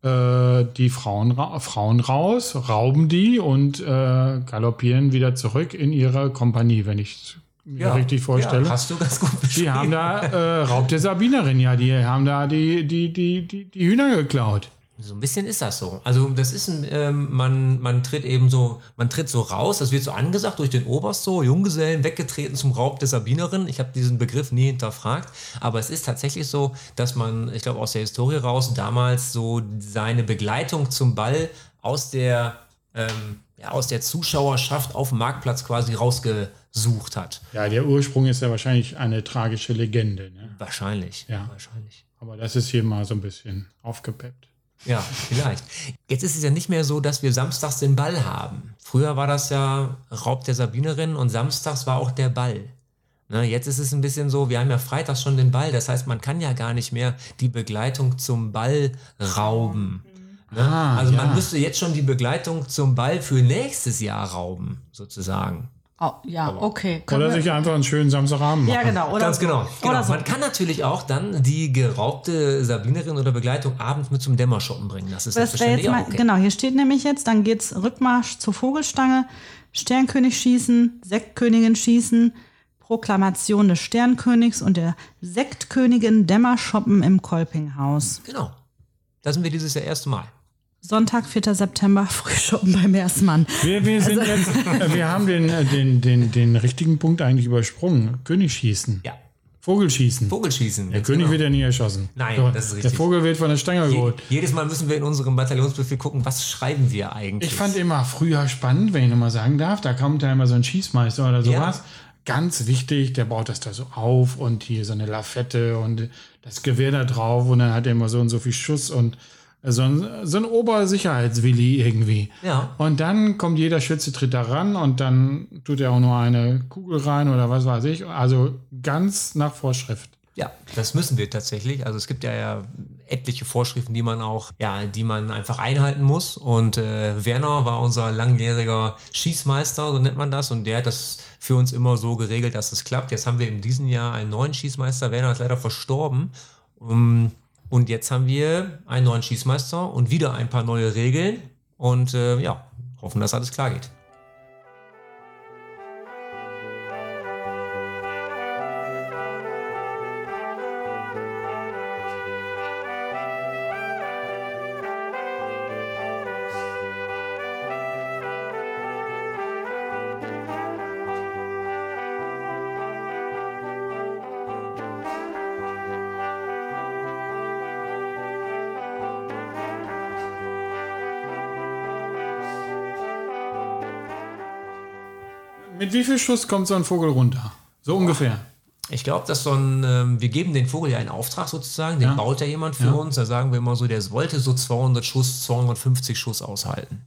äh, die Frauen, ra Frauen raus, rauben die und äh, galoppieren wieder zurück in ihre Kompanie, wenn ich mir richtig vorstelle. Ja, hast du ganz gut beschrieben. Die haben da äh, Raub der Sabinerin, ja, die haben da die, die, die, die, die Hühner geklaut. So ein bisschen ist das so. Also das ist ein, ähm, man, man tritt eben so, man tritt so raus, das wird so angesagt durch den Oberst so, Junggesellen weggetreten zum Raub der Sabinerin. Ich habe diesen Begriff nie hinterfragt, aber es ist tatsächlich so, dass man, ich glaube aus der Historie raus, damals so seine Begleitung zum Ball aus der, ähm, ja, aus der Zuschauerschaft auf dem Marktplatz quasi rausgesucht hat. Ja, der Ursprung ist ja wahrscheinlich eine tragische Legende. Ne? Wahrscheinlich. Ja. Wahrscheinlich. Aber das ist hier mal so ein bisschen aufgepeppt. Ja, vielleicht. Jetzt ist es ja nicht mehr so, dass wir samstags den Ball haben. Früher war das ja Raub der Sabinerin und samstags war auch der Ball. Ne, jetzt ist es ein bisschen so, wir haben ja freitags schon den Ball, das heißt, man kann ja gar nicht mehr die Begleitung zum Ball rauben. Ne? Ah, also man ja. müsste jetzt schon die Begleitung zum Ball für nächstes Jahr rauben, sozusagen. Oh, ja, okay. Können Oder wir- sich einfach einen schönen Samstagabend machen. ja, genau. Oder Ganz so. genau. genau. Oder so. Man kann natürlich auch dann die geraubte Sabinerin oder Begleitung abends mit zum Dämmershoppen bringen. Das ist Das wäre jetzt mal, auch okay. genau, hier steht nämlich jetzt, dann geht's Rückmarsch zur Vogelstange, Sternkönig schießen, Sektkönigin schießen, Proklamation des Sternkönigs und der Sektkönigin Dämmershoppen im Kolpinghaus. Genau. Da sind wir dieses Jahr erste Mal. Sonntag, 4. September, [LAUGHS] Frühschoppen beim Erstmann. Wir, wir, sind jetzt, [LAUGHS] äh, wir haben den, äh, den, den, den richtigen Punkt eigentlich übersprungen. Königsschießen. Ja. Vogelschießen. Vogelschießen. der König genau. wird ja nie erschossen. Nein, So, das ist Der richtig. Vogel wird von der Stange Je, geholt. jedes Mal müssen wir in unserem Bataillonsbefehl gucken, was schreiben wir eigentlich. Ich fand immer früher spannend, wenn ich nochmal sagen darf, da kommt da immer so ein Schießmeister oder sowas. ganz wichtig, der baut das da so auf und hier so eine Lafette und das Gewehr da drauf und dann hat er immer so und so viel Schuss und so ein, so ein Obersicherheitswilli irgendwie. Ja. Und dann kommt jeder Schütze, tritt da ran und dann tut er auch nur eine Kugel rein oder was weiß ich. Also ganz nach Vorschrift. Ja, das müssen wir tatsächlich. Also es gibt ja, ja etliche Vorschriften, die man auch, ja, die man einfach einhalten muss. Und äh, Werner war unser langjähriger Schießmeister, so nennt man das. Und der hat das für uns immer so geregelt, dass es klappt. Jetzt haben wir in diesem Jahr einen neuen Schießmeister. Werner ist leider verstorben. Um, und jetzt haben wir einen neuen Schießmeister und wieder ein paar neue Regeln. Und äh, ja, hoffen, dass alles klar geht. Mit wie viel Schuss kommt so ein Vogel runter? So ungefähr. Ich glaube, dass so ein, ähm, wir geben den Vogel ja einen Auftrag sozusagen, den Ja. baut ja jemand für Ja. uns. Da sagen wir immer so, der wollte so 200 Schuss, 250 Schuss aushalten.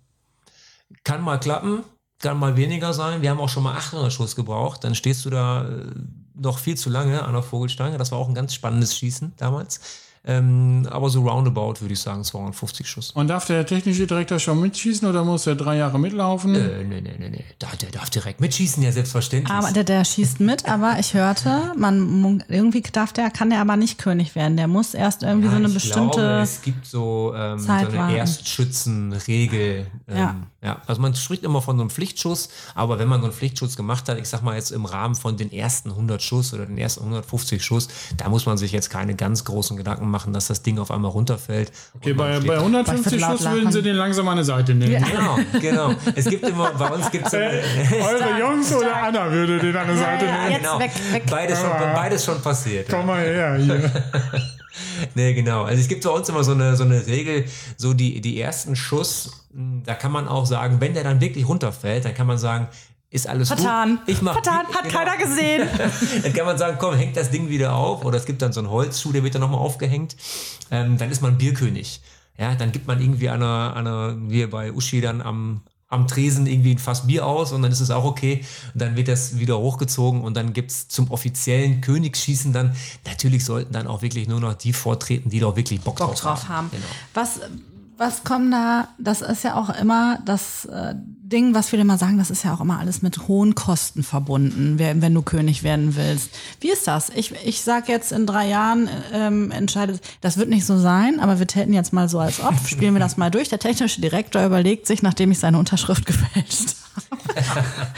Kann mal klappen, kann mal weniger sein. Wir haben auch schon mal 800 Schuss gebraucht. Dann stehst du da äh, noch viel zu lange an der Vogelstange. Das war auch ein ganz spannendes Schießen damals. Ähm, aber so roundabout würde ich sagen 250 Schuss. Und darf der technische Direktor schon mitschießen oder muss er drei Jahre mitlaufen? Äh, nee, nee, nee, nee. Da, der darf direkt mitschießen, ja selbstverständlich. Aber der, der schießt mit, aber ich hörte, man irgendwie darf der, kann der aber nicht König werden. Der muss erst irgendwie Ja, so eine ich bestimmte. Glaube, es gibt so, ähm, so eine. Erstschützenregel. Ähm, Ja. ja. Also man spricht immer von so einem Pflichtschuss, aber wenn man so einen Pflichtschuss gemacht hat, ich sag mal jetzt im Rahmen von den ersten 100 Schuss oder den ersten 150 Schuss, da muss man sich jetzt keine ganz großen Gedanken machen, dass das Ding auf einmal runterfällt. Okay, bei, bei Boah, 150 ich würd laut Schuss würden sie den langsam an eine Seite nehmen. Genau, genau. Es gibt immer, bei uns gibt es Eure Jungs oder Anna würde den an eine Seite ja, nehmen. jetzt genau. weg, weg. Beides, schon, beides schon passiert. ja. Komm mal her hier. [LAUGHS] Nee, genau. Also es gibt bei uns immer so eine, so eine Regel, so die, die ersten Schuss, mh, da kann man auch sagen, wenn der dann wirklich runterfällt, dann kann man sagen, ist alles Vertan. gut. Ich mach Vertan, hat genau. keiner gesehen. [LAUGHS] Dann kann man sagen, komm, hängt das Ding wieder auf. Oder es gibt dann so einen Holzschuh, der wird dann nochmal aufgehängt. Ähm, dann ist man Bierkönig. Ja, dann gibt man irgendwie einer, einer, wie bei Uschi dann am, am Tresen irgendwie ein Fass Bier aus und dann ist es auch okay. Und dann wird das wieder hochgezogen und dann gibt's zum offiziellen Königsschießen dann, natürlich sollten dann auch wirklich nur noch die vortreten, die doch wirklich Bock, Bock drauf haben. Genau. Was, was kommt da, das ist ja auch immer das äh, Ding, was viele immer sagen, das ist ja auch immer alles mit hohen Kosten verbunden, wer- wenn du König werden willst. Wie ist das? Ich, ich sag jetzt in drei Jahren ähm, entscheidet, das wird nicht so sein, aber wir täten jetzt mal so als ob, spielen wir das mal durch. Der technische Direktor überlegt sich, nachdem ich seine Unterschrift [LAUGHS] gefälscht habe, [LAUGHS]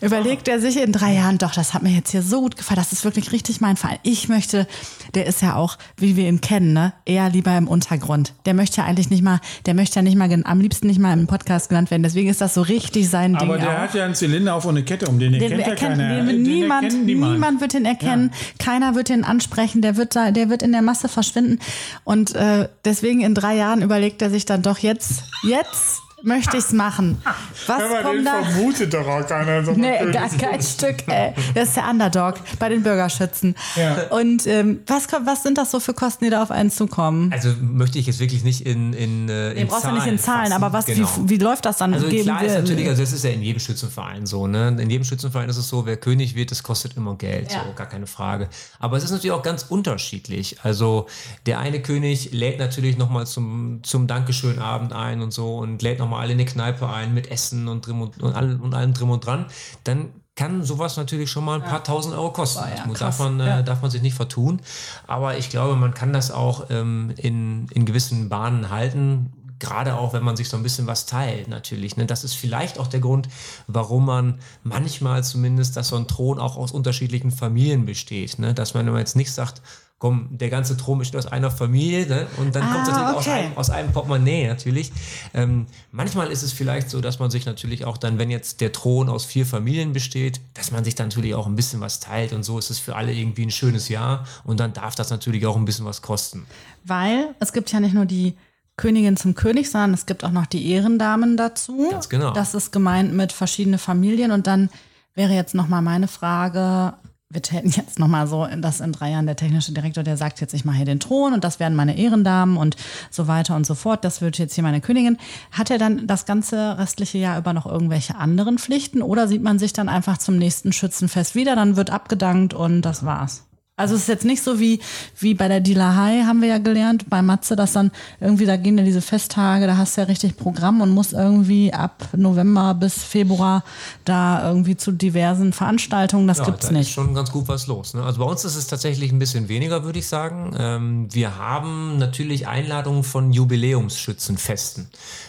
überlegt er sich in drei Jahren, doch, das hat mir jetzt hier so gut gefallen, das ist wirklich richtig mein Verein. Ich möchte, der ist ja auch, wie wir ihn kennen, ne, eher lieber im Untergrund. Der möchte ja eigentlich nicht mal, der möchte ja nicht mal, am liebsten nicht mal im Podcast genannt werden. Deswegen ist das so richtig sein Aber Ding der auch. hat ja einen Zylinder auf und eine Kette um, den, Den erkennt ja erkennt, keiner. den Den niemand, erkennt niemand. wird ihn erkennen. Keiner wird ihn ansprechen. Der wird da, der wird in der Masse verschwinden. Und äh, deswegen in drei Jahren überlegt er sich dann doch jetzt, jetzt möchte ich's machen. Was Aber den kommt da? vermutet doch auch keiner. So Nee, gar kein Stück. Ey. Das ist der Underdog bei den Bürgerschützen. Ja. Und ähm, was, kommt, was sind das so für Kosten, die da auf einen zukommen? Also möchte ich jetzt wirklich nicht in, in, äh, in Du brauchst ja nicht in Zahlen, fassen. aber was, Genau. wie, wie läuft das dann? Also Geben klar ist wir- natürlich, also das ist ja in jedem Schützenverein so, ne? In jedem Schützenverein ist es so, wer König wird, das kostet immer Geld, Ja. so, gar keine Frage. Aber es ist natürlich auch ganz unterschiedlich. Also der eine König lädt natürlich nochmal zum, zum Dankeschönabend ein und so und lädt nochmal alle in eine Kneipe ein mit Essen und, drin und, und, allem, und allem drin und dran. Dann kann sowas natürlich schon mal ein paar tausend Euro kosten. Boah, ja, krass. darf, man, äh, Ja. darf man sich nicht vertun. Aber ich glaube, man kann das auch ähm, in, in gewissen Bahnen halten. Gerade auch, wenn man sich so ein bisschen was teilt, natürlich. Ne? Das ist vielleicht auch der Grund, warum man manchmal zumindest, dass so ein Thron auch aus unterschiedlichen Familien besteht. Ne? Dass man, wenn man jetzt nicht sagt, komm, der ganze Thron besteht aus einer Familie ne? und dann Ah, kommt es natürlich aus, okay. einem, aus einem Portemonnaie natürlich. Ähm, manchmal ist es vielleicht so, dass man sich natürlich auch dann, wenn jetzt der Thron aus vier Familien besteht, dass man sich dann natürlich auch ein bisschen was teilt und so ist es für alle irgendwie ein schönes Jahr und dann darf das natürlich auch ein bisschen was kosten. Weil es gibt ja nicht nur die Königin zum König, sondern es gibt auch noch die Ehrendamen dazu. Ganz genau. Das ist gemeint mit verschiedene Familien und dann Wäre jetzt nochmal meine Frage, wir täten jetzt nochmal so, dass in drei Jahren der technische Direktor, der sagt jetzt, ich mache hier den Thron und das werden meine Ehrendamen und so weiter und so fort, das wird jetzt hier meine Königin. Hat er dann das ganze restliche Jahr über noch irgendwelche anderen Pflichten oder sieht man sich dann einfach zum nächsten Schützenfest wieder, dann wird abgedankt und das war's? Also es ist jetzt nicht so wie, wie bei der Dilahai, haben wir ja gelernt, bei Matze, dass dann irgendwie, da gehen ja diese Festtage, da hast du ja richtig Programm und musst irgendwie ab November bis Februar da irgendwie zu diversen Veranstaltungen, das Ja, gibt's da nicht. ist schon ganz gut was los. Ne? Also bei uns ist es tatsächlich ein bisschen weniger, würde ich sagen. Ähm, wir haben natürlich Einladungen von Jubiläumsschützenfesten.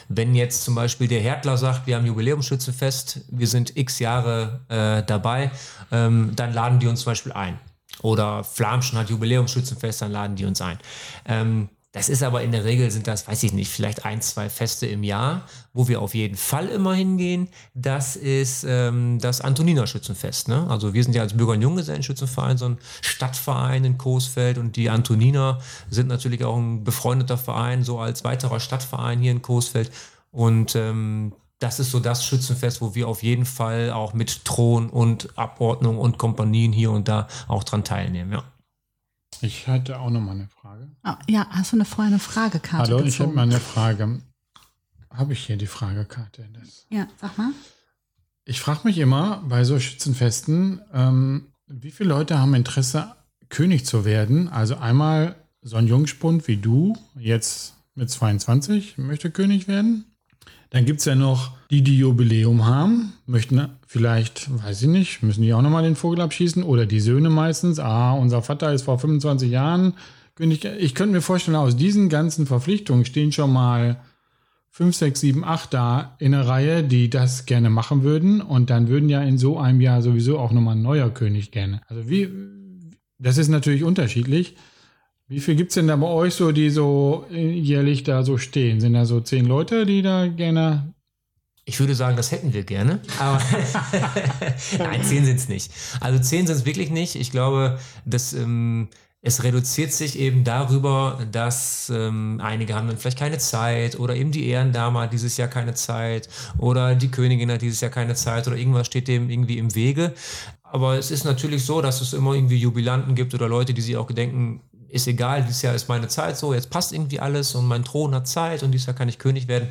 Wenn jetzt zum Beispiel der Härtler sagt, wir haben Jubiläumsschützenfest, wir sind x Jahre äh, dabei, ähm, dann laden die uns zum Beispiel ein. Oder Flamschen hat Jubiläumsschützenfest, dann laden die uns ein. Ähm, das ist aber in der Regel sind das, weiß ich nicht, vielleicht ein, zwei Feste im Jahr, wo wir auf jeden Fall immer hingehen. Das ist ähm, das Antoniner Schützenfest. Ne? Also wir sind ja als Bürger- und Junggesellenschützenverein so ein Stadtverein in Coesfeld und die Antoniner sind natürlich auch ein befreundeter Verein, so als weiterer Stadtverein hier in Coesfeld. Und ähm, das ist so das Schützenfest, wo wir auf jeden Fall auch mit Thron und Abordnung und Kompanien hier und da auch dran teilnehmen. Ja. Ich hatte auch noch mal eine Frage. Ah, ja, hast du eine, vorher eine Fragekarte Hallo, ich habe gezogen? mal eine Frage. Habe ich hier die Fragekarte? Das ja, sag mal. Ich frage mich immer bei so Schützenfesten, ähm, wie viele Leute haben Interesse, König zu werden? Also einmal so ein Jungspund wie du, jetzt mit 22, möchte König werden. Dann gibt es ja noch die, die Jubiläum haben, möchten vielleicht, weiß ich nicht, müssen die auch nochmal den Vogel abschießen oder die Söhne meistens. Ah, unser Vater ist vor 25 Jahren König. Ich könnte mir vorstellen, aus diesen ganzen Verpflichtungen stehen schon mal 5, 6, 7, 8 da in der Reihe, die das gerne machen würden. Und dann würden ja in so einem Jahr sowieso auch nochmal ein neuer König gerne. Also wie, das ist natürlich unterschiedlich. Wie viel gibt es denn da bei euch so, die so jährlich da so stehen? Sind da so zehn Leute, die da gerne. Ich würde sagen, das hätten wir gerne. Aber [LAUGHS] Nein, zehn sind es nicht. Also zehn sind es wirklich nicht. Ich glaube, dass ähm, es reduziert sich eben darüber, dass ähm, einige haben dann vielleicht keine Zeit oder eben die Ehrendame hat dieses Jahr keine Zeit oder die Königin hat dieses Jahr keine Zeit oder irgendwas steht dem irgendwie im Wege. Aber es ist natürlich so, dass es immer irgendwie Jubilanten gibt oder Leute, die sich auch gedenken, ist egal, dieses Jahr ist meine Zeit so, jetzt passt irgendwie alles und mein Thron hat Zeit und dieses Jahr kann ich König werden.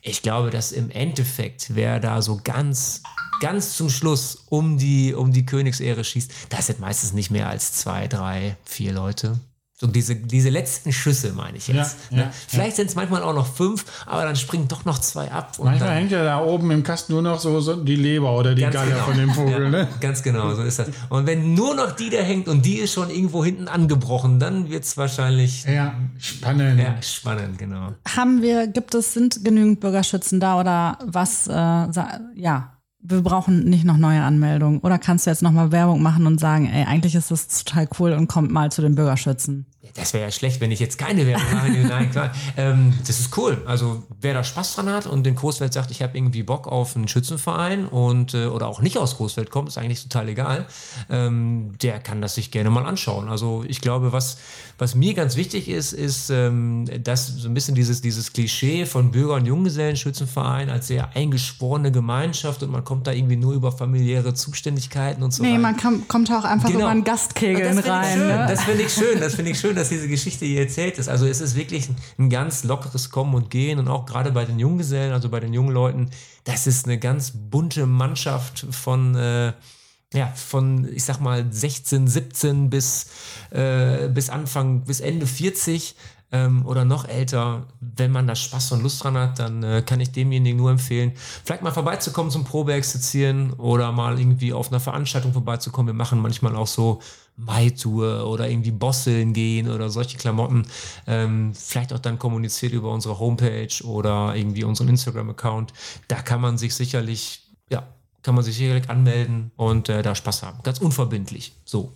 Ich glaube, dass im Endeffekt, wer da so ganz, ganz zum Schluss um die, um die Königsehre schießt, das sind meistens nicht mehr als zwei, drei, vier Leute. So diese, diese letzten Schüsse, meine ich jetzt. Ja, ne? ja, Vielleicht sind es manchmal auch noch fünf, aber dann springen doch noch zwei ab. Und Manchmal dann, hängt ja da oben im Kasten nur noch so, so die Leber oder die Galle genau. von dem Vogel, ja, ne? Ganz genau, so ist das. Und wenn nur noch die da hängt und die ist schon irgendwo hinten angebrochen, dann wird es wahrscheinlich Ja, spannend. ja, spannend, genau. Haben wir, gibt es, sind genügend Bürgerschützen da oder was, äh, ja, wir brauchen nicht noch neue Anmeldungen. Oder kannst du jetzt nochmal Werbung machen und sagen, ey, eigentlich ist das total cool und kommt mal zu den Bürgerschützen? Das wäre ja schlecht, wenn ich jetzt keine Werbung mache. Nein, klar. Ähm, das ist cool. Also wer da Spaß dran hat und in Coesfeld sagt, ich habe irgendwie Bock auf einen Schützenverein und äh, oder auch nicht aus Coesfeld kommt, ist eigentlich total egal. Ähm, der kann das sich gerne mal anschauen. Also ich glaube, was was mir ganz wichtig ist, ist, ähm, dass so ein bisschen dieses dieses Klischee von Bürger- und Junggesellenschützenverein als sehr eingeschworene Gemeinschaft und man kommt da irgendwie nur über familiäre Zuständigkeiten und so Nee, weiter. man kann, kommt auch einfach Genau. über einen Gastkegeln rein. Ne? Das finde ich schön, das finde ich schön, dass diese Geschichte hier erzählt ist. Also es ist wirklich ein, ein ganz lockeres Kommen und Gehen und auch gerade bei den Junggesellen, also bei den jungen Leuten, das ist eine ganz bunte Mannschaft von äh, ja, von, ich sag mal, 16, 17 bis, äh, bis Anfang, bis Ende 40 ähm, oder noch älter. Wenn man da Spaß und Lust dran hat, dann äh, kann ich demjenigen nur empfehlen, vielleicht mal vorbeizukommen zum Probeexerzieren oder mal irgendwie auf einer Veranstaltung vorbeizukommen. Wir machen manchmal auch so Mai-Tour oder irgendwie Bosseln gehen oder solche Klamotten. Ähm, vielleicht auch dann kommuniziert über unsere Homepage oder irgendwie unseren Instagram-Account. Da kann man sich sicherlich, ja, kann man sich sicherlich anmelden und äh, da Spaß haben. Ganz unverbindlich. So,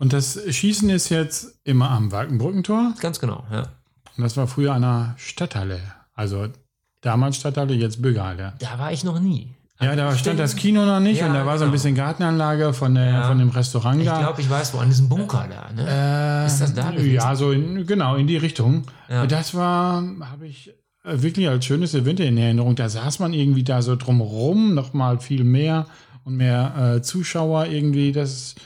Und das Schießen ist jetzt immer am Walkenbrückentor. ganz genau, ja. Und das war früher an der Stadthalle. Also damals Stadthalle, jetzt Bürgerhalle. Da war ich noch nie. Ja, da stand das Kino noch nicht Ja, und da war so ein genau. bisschen Gartenanlage von, der, Ja. von dem Restaurant Ich da. glaube, ich weiß wo, an diesem Bunker da. Ne? Äh, Ist das da gewesen? Ja, so in, genau, in die Richtung. Ja. Das war, habe ich äh, wirklich als schönes Event in Erinnerung. Da saß man irgendwie da so drumherum, noch mal viel mehr und mehr äh, Zuschauer irgendwie. Das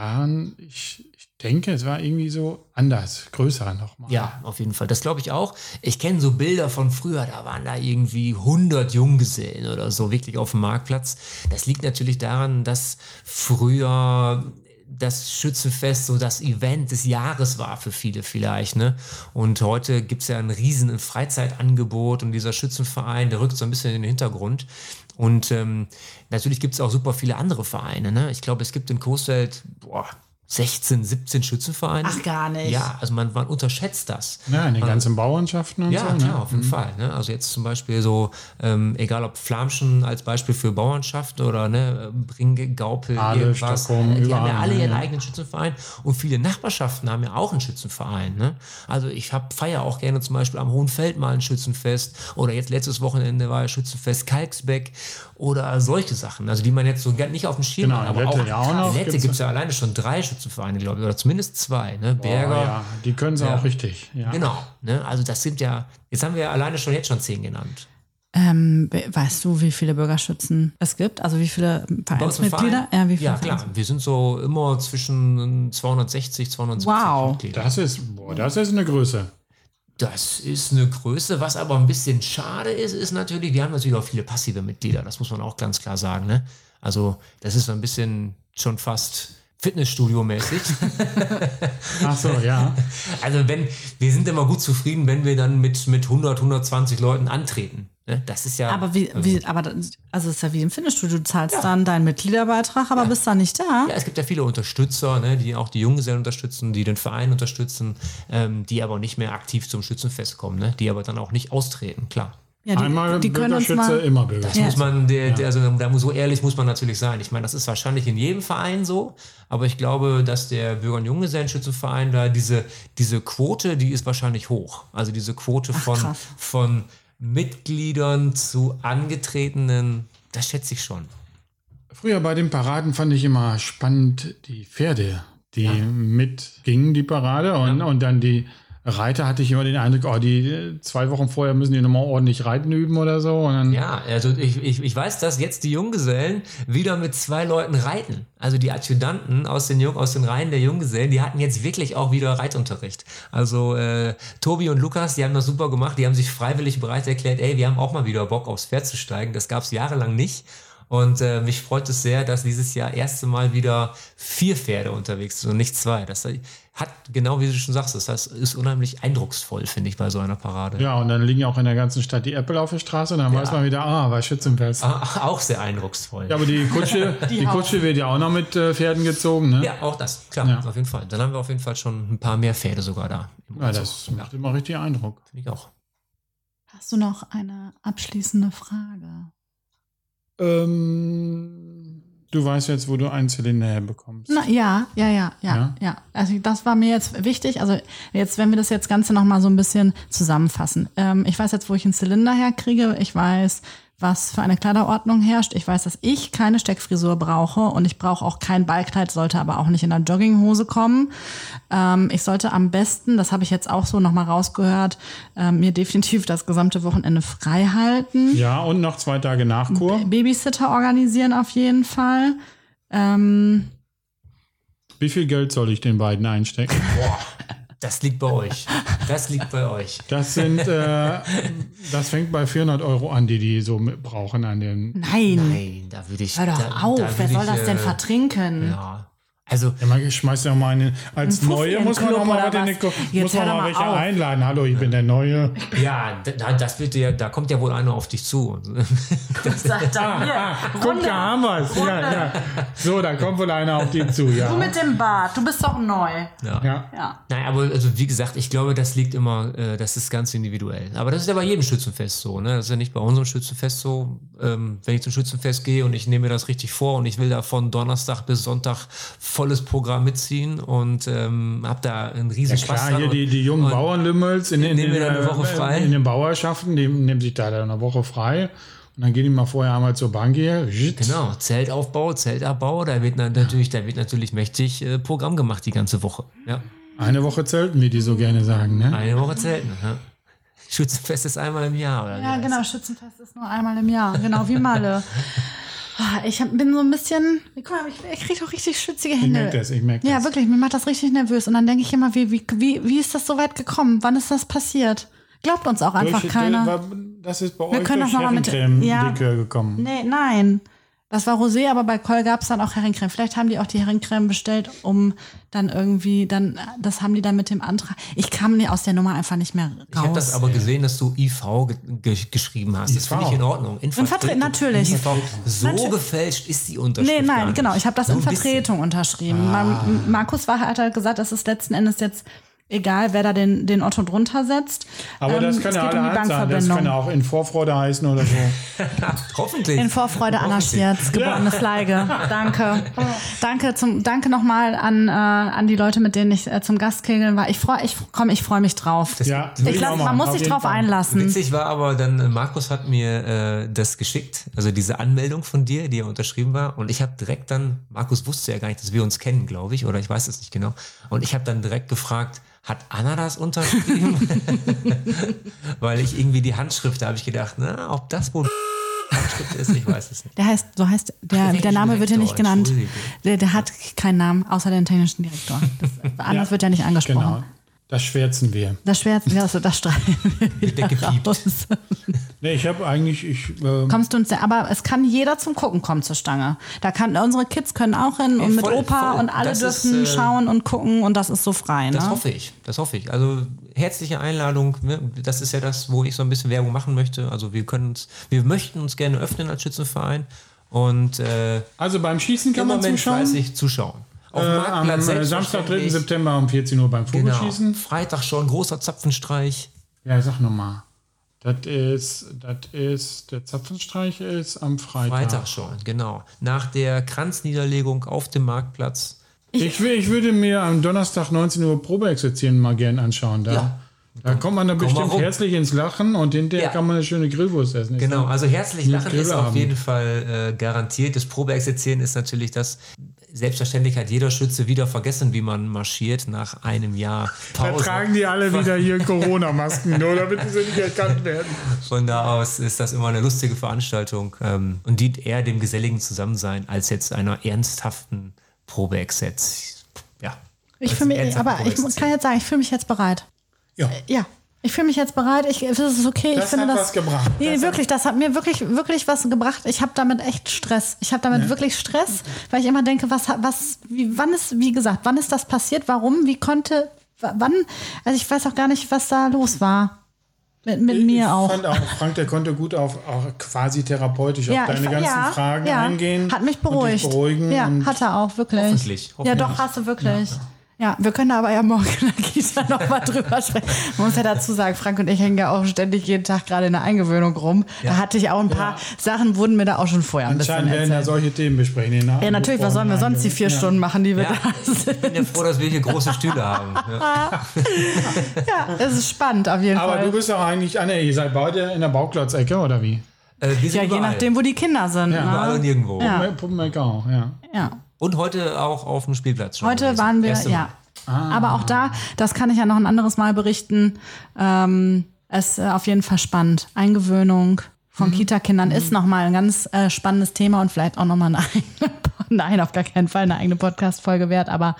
waren, ich, ich denke, es war irgendwie so anders, größer nochmal. Ja, auf jeden Fall. Das glaube ich auch. Ich kenne so Bilder von früher, da waren da irgendwie 100 Junggesellen oder so wirklich auf dem Marktplatz. Das liegt natürlich daran, dass früher das Schützenfest so das Event des Jahres war für viele vielleicht. Ne? Und heute gibt es ja ein riesen Freizeitangebot und dieser Schützenverein, der rückt so ein bisschen in den Hintergrund. Und ähm, natürlich gibt es auch super viele andere Vereine. Ne? Ich glaube, es gibt in Coesfeld, boah, 16, 17 Schützenvereine. Ach, gar nicht. Ja, also man, man unterschätzt das. Ja, in den ganzen Bauernschaften und Ja, so. klar, ne? auf jeden Fall. Ne? Also jetzt zum Beispiel so, ähm, egal ob Flamschen als Beispiel für Bauernschaften oder ne, Bringe, Gaupel, Aale, irgendwas. Stockholm, die haben ja überall, alle ihren ja. eigenen Schützenverein und viele Nachbarschaften haben ja auch einen Schützenverein. Ne? Also ich hab, feier auch gerne zum Beispiel am Hohenfeld mal ein Schützenfest oder jetzt letztes Wochenende war ja Schützenfest Kalksbeck oder solche Sachen, also die man jetzt so gar nicht auf dem Schirm Genau, hat. Aber Lette auch, ja auch noch. in Lette gibt es ja alleine schon drei Schützenvereine, glaube ich, oder zumindest zwei. Ne? Oh, Berger, ja, die können sie Ja. auch richtig. Ja. Genau, ne? also das sind ja, jetzt haben wir ja alleine schon jetzt schon zehn genannt. Ähm, we- weißt du, wie viele Bürgerschützen es gibt? Also wie viele Vereinsmitglieder? Verein? Ja, wie viele ja, klar. Wir sind so immer zwischen 260, 270 Wow. Mitglieder. Das ist, boah, das ist eine Größe. Das ist eine Größe. Was aber ein bisschen schade ist, ist natürlich, wir haben natürlich auch viele passive Mitglieder. Das muss man auch ganz klar sagen. Ne? Also das ist so ein bisschen schon fast Fitnessstudio-mäßig. [LAUGHS] Ach so, ja. Also wenn, wir sind immer gut zufrieden, wenn wir dann mit, mit 100, 120 Leuten antreten. Ne? Das ist ja... Aber wie, wie, aber das- also es ist ja wie im Fitnessstudio, du zahlst dann deinen Mitgliederbeitrag, aber bist dann nicht da. Ja, es gibt ja viele Unterstützer, ne, die auch die Junggesellen unterstützen, die den Verein unterstützen, ähm, die aber nicht mehr aktiv zum Schützenfest kommen, ne, die aber dann auch nicht austreten, klar. Ja, die, Einmal die können uns Bürgerschütze, mal. immer Das Bürgerschütze. Ja. muss man, der, der, also da muss, so ehrlich muss man natürlich sein. Ich meine, das ist wahrscheinlich in jedem Verein so, aber ich glaube, dass der Bürger- und Junggesellenschützenverein da diese, diese Quote, die ist wahrscheinlich hoch. Also diese Quote von, krass. von Mitgliedern zu Angetretenen, das schätze ich schon. Früher bei den Paraden fand ich immer spannend die Pferde, die mitgingen, die Parade. Und, und dann die Reiter hatte ich immer den Eindruck, oh, die zwei Wochen vorher müssen die nochmal ordentlich reiten üben oder so. Ja, also ich, ich, ich weiß, dass jetzt die Junggesellen wieder mit zwei Leuten reiten. Also die Adjutanten aus den, Jung, aus den Reihen der Junggesellen, die hatten jetzt wirklich auch wieder Reitunterricht. Also äh, Tobi und Lukas, die haben das super gemacht, die haben sich freiwillig bereit erklärt, ey, wir haben auch mal wieder Bock aufs Pferd zu steigen. Das gab es jahrelang nicht. Und äh, mich freut es sehr, dass dieses Jahr erste Mal wieder vier Pferde unterwegs sind und nicht zwei. Das hat, genau wie du schon sagst, das heißt, ist unheimlich eindrucksvoll, finde ich, bei so einer Parade. ja, und dann liegen auch in der ganzen Stadt die Äpfel auf der Straße. Und dann weiß man wieder, ah, war Schützenfest. Ah, Auch sehr eindrucksvoll. Ja, aber die Kutsche, [LAUGHS] die, Kutsche wird ja auch noch mit äh, Pferden gezogen. Ne? Ja, auch das, klar, Ja. auf jeden Fall. Dann haben wir auf jeden Fall schon ein paar mehr Pferde sogar da. Ja, das macht immer richtig Eindruck. Finde ich auch. Hast du noch eine abschließende Frage? Ähm, du weißt jetzt, wo du einen Zylinder herbekommst. Na, ja, ja, ja, ja, Ja? ja, Also das war mir jetzt wichtig. Also jetzt, wenn wir das jetzt Ganze noch mal so ein bisschen zusammenfassen. Ähm, ich weiß jetzt, wo ich einen Zylinder herkriege. Ich weiß, was für eine Kleiderordnung herrscht. Ich weiß, dass ich keine Steckfrisur brauche und ich brauche auch kein Ballkleid, sollte aber auch nicht in einer Jogginghose kommen. Ähm, ich sollte am besten, das habe ich jetzt auch so noch mal rausgehört, ähm, mir definitiv das gesamte Wochenende frei halten. Ja, und noch zwei Tage Nachkur. Babysitter organisieren auf jeden Fall. Ähm, Wie viel Geld soll ich den beiden einstecken? Boah, das liegt bei euch. Das liegt bei euch. Das sind, äh, das fängt bei 400 Euro an, die die so mit brauchen an den. nein. Nein, da würde ich. Hör doch da, auf, da wer soll ich, das denn äh, vertrinken? Ja. Also, Ja, man schmeißt ja mal eine, als Ein Neue muss man auch mal was muss man mal welche auf. einladen. Hallo, ich bin der Neue. ja, da, das wird dir, da kommt ja wohl einer auf dich zu. Sagt er, hier, Ah, [LAUGHS] Guck, da haben wir es. Ja, ja. So, da kommt wohl einer auf die zu, Du ja. mit dem Bart, du bist doch neu. Ja. ja. Ja. Nein, aber also wie gesagt, ich glaube, das liegt immer, äh, das ist ganz individuell. Aber das ist ja bei jedem Schützenfest so, ne? Das ist ja nicht bei unserem Schützenfest so. Ähm, wenn ich zum Schützenfest gehe und ich nehme mir das richtig vor und ich will da von Donnerstag bis Sonntag volles Programm mitziehen und ähm, hab da einen riesen Ja, Spaß klar, dran. hier die, die jungen Bauernlümmels in, in, äh, frei. in den Bauerschaften, die nehmen sich da dann eine Woche frei. Und dann gehen die mal vorher einmal zur Bank hier. Genau, Zeltaufbau, Zeltabbau, da wird natürlich, da wird natürlich mächtig äh, Programm gemacht die ganze Woche. Ja, Eine Woche zelten, wie die so gerne sagen. Ne? eine Woche zelten. Ja. Schützenfest ist einmal im Jahr, oder? Ja, genau, Schützenfest ist nur einmal im Jahr, genau wie Malle. [LAUGHS] Ah, Ich hab, bin so ein bisschen, guck mal, ich, ich kriege auch richtig schwitzige Ich Hände. merke das, ich merke Ja, das. wirklich, mir macht das richtig nervös. Und dann denke ich immer, wie, wie, wie, wie ist das so weit gekommen? Wann ist das passiert? Glaubt uns auch einfach Durch- keiner. Das ist bei Wir euch können durch das noch mal mit- Herrencreme-Likör gekommen. Nee, nein. Das war Rosé, aber bei Col gab es dann auch Herrencreme. Vielleicht haben die auch die Herrencreme bestellt, um dann irgendwie, dann, das haben die dann mit dem Antrag. Ich kam nie aus der Nummer einfach nicht mehr raus. Ich habe das aber gesehen, dass du IV ge ge geschrieben hast. Das IV. finde ich in Ordnung. In Vertre- natürlich. IV. So Natu- gefälscht ist die Unterschrift. Nee, gar nein, nicht. genau. Ich habe das Nur in ein bisschen. Vertretung unterschrieben. Ma- Markus war, hat halt gesagt, das ist letzten Endes jetzt egal, wer da den, den Otto drunter setzt. Aber Ähm, das es kann ja geht um die alle sein. Das kann auch in Vorfreude heißen oder so. [LAUGHS] Hoffentlich. In Vorfreude Anna. Schierz, geborene Fleige. Danke. [LAUGHS] Danke zum, danke nochmal an, äh, an die Leute, mit denen ich äh, zum Gastkegeln war. Ich freue, ich, komm, ich freue mich drauf. Ja, will ich machen, man muss sich drauf Fall. einlassen. Witzig war aber dann, äh, Markus hat mir äh, das geschickt, also diese Anmeldung von dir, die ja unterschrieben war. Und ich habe direkt dann, Markus wusste ja gar nicht, dass wir uns kennen, glaube ich, oder ich weiß es nicht genau. Und ich habe dann direkt gefragt, hat Anna das unterschrieben? [LAUGHS] Weil ich irgendwie die Handschrift, da habe ich gedacht, na, ob das wohl Handschrift ist, ich weiß es nicht. Der heißt, so heißt, der, Ach, der Name wird ja nicht genannt. Der, der hat keinen Namen, außer den technischen Direktor. Das, [LAUGHS] anders Ja, wird ja nicht angesprochen. Genau. Das schwärzen wir. Das Schwert, ja, also das streichen wir wieder raus. [LAUGHS] Nee, ich habe eigentlich, ich, ähm, Kommst du uns, aber es kann jeder zum Gucken kommen zur Stange. Da kann, unsere Kids können auch hin und Ey, mit voll, Opa voll. und alle Das ist, dürfen äh, schauen und gucken und das ist so frei. Das ne? hoffe ich, das hoffe ich. Also herzliche Einladung, ne? das ist ja das, wo ich so ein bisschen Werbung machen möchte. Also wir können uns, wir möchten uns gerne öffnen als Schützenverein und äh, also beim Schießen kann man Moment zuschauen. weiß ich zuschauen. Auf Äh, dem am Marktplatz äh, Samstag, 3. selbstverständlich. September um 14 Uhr beim Genau. Vogelschießen. Freitag schon, großer Zapfenstreich. Ja, sag nochmal. Das ist, das ist, der Zapfenstreich ist am Freitag. Freitag schon, genau. Nach der Kranzniederlegung auf dem Marktplatz. Ich, will- ich würde mir am Donnerstag 19 Uhr Probeexerzieren mal gern anschauen. Da, Ja. da kommt man mal bestimmt herzlich ins Lachen und hinterher Ja. kann man eine schöne Grillwurst essen. Genau, also herzlich lachen ist auf jeden Fall äh, garantiert. Das Probeexerzieren ist natürlich das. Selbstverständlich hat jeder Schütze wieder vergessen, wie man marschiert nach einem Jahr Da Pause. tragen die alle wieder hier [LAUGHS] Corona-Masken, nur damit sie nicht erkannt werden. Von da aus ist das immer eine lustige Veranstaltung ähm, und dient eher dem geselligen Zusammensein als jetzt einer ernsthaften Probeexerz. Ja. Ich fühle mich, aber ich kann jetzt sagen, ich fühle mich jetzt bereit. Ja. Ja. Ich fühle mich jetzt bereit. Ich, es ist okay. Das ich finde hat das, was gebracht. Nee, Das wirklich, das hat mir wirklich, wirklich was gebracht. Ich habe damit echt Stress. Ich habe damit wirklich Stress, weil ich immer denke, was, hat- was, wie, wann ist, wie gesagt, wann ist das passiert? Warum? Wie konnte, wann? Also ich weiß auch gar nicht, was da los war. Mit, mit mir ich auch. fand auch, Frank, der konnte gut auf auch quasi therapeutisch Ja, auf deine ich, ganzen ja, Fragen ja, eingehen. Hat mich und dich beruhigt. beruhigen ja, und hat er auch, wirklich. Hoffentlich, Ja, hoffentlich. doch, hast du wirklich. Ja, wir können aber ja morgen [LAUGHS] in der Kita nochmal drüber sprechen. Man muss ja dazu sagen, Frank und ich hängen ja auch ständig jeden Tag gerade in der Eingewöhnung rum. Da hatte ich auch ein paar Sachen, wurden mir da auch schon vorher ein bisschen Anscheinend werden ja erzählt. solche Themen besprechen. Ja, natürlich, was sollen wir sonst die vier Ja. Stunden machen, die wir Ja. da sind? Ich bin ja froh, dass wir hier große Stühle haben. Ja. [LAUGHS] Ja, es ist spannend auf jeden Aber Fall. du bist doch eigentlich, ah, nee, ihr seid beide in der Bauklotz-Ecke, oder wie? Äh, ja, je überall. nachdem, wo die Kinder sind. Überall und Ne? nirgendwo. Ja. Puppenecke auch, ja. Ja. Und heute auch auf dem Spielplatz schon. Heute gewesen. waren wir, Erste ja. Aber auch da, das kann ich ja noch ein anderes Mal berichten, ähm, es ist äh, auf jeden Fall spannend. Eingewöhnung von Kita-Kindern ist nochmal ein ganz äh, spannendes Thema und vielleicht auch nochmal eine [LAUGHS] eigene, nein, auf gar keinen Fall eine eigene Podcast-Folge wert, aber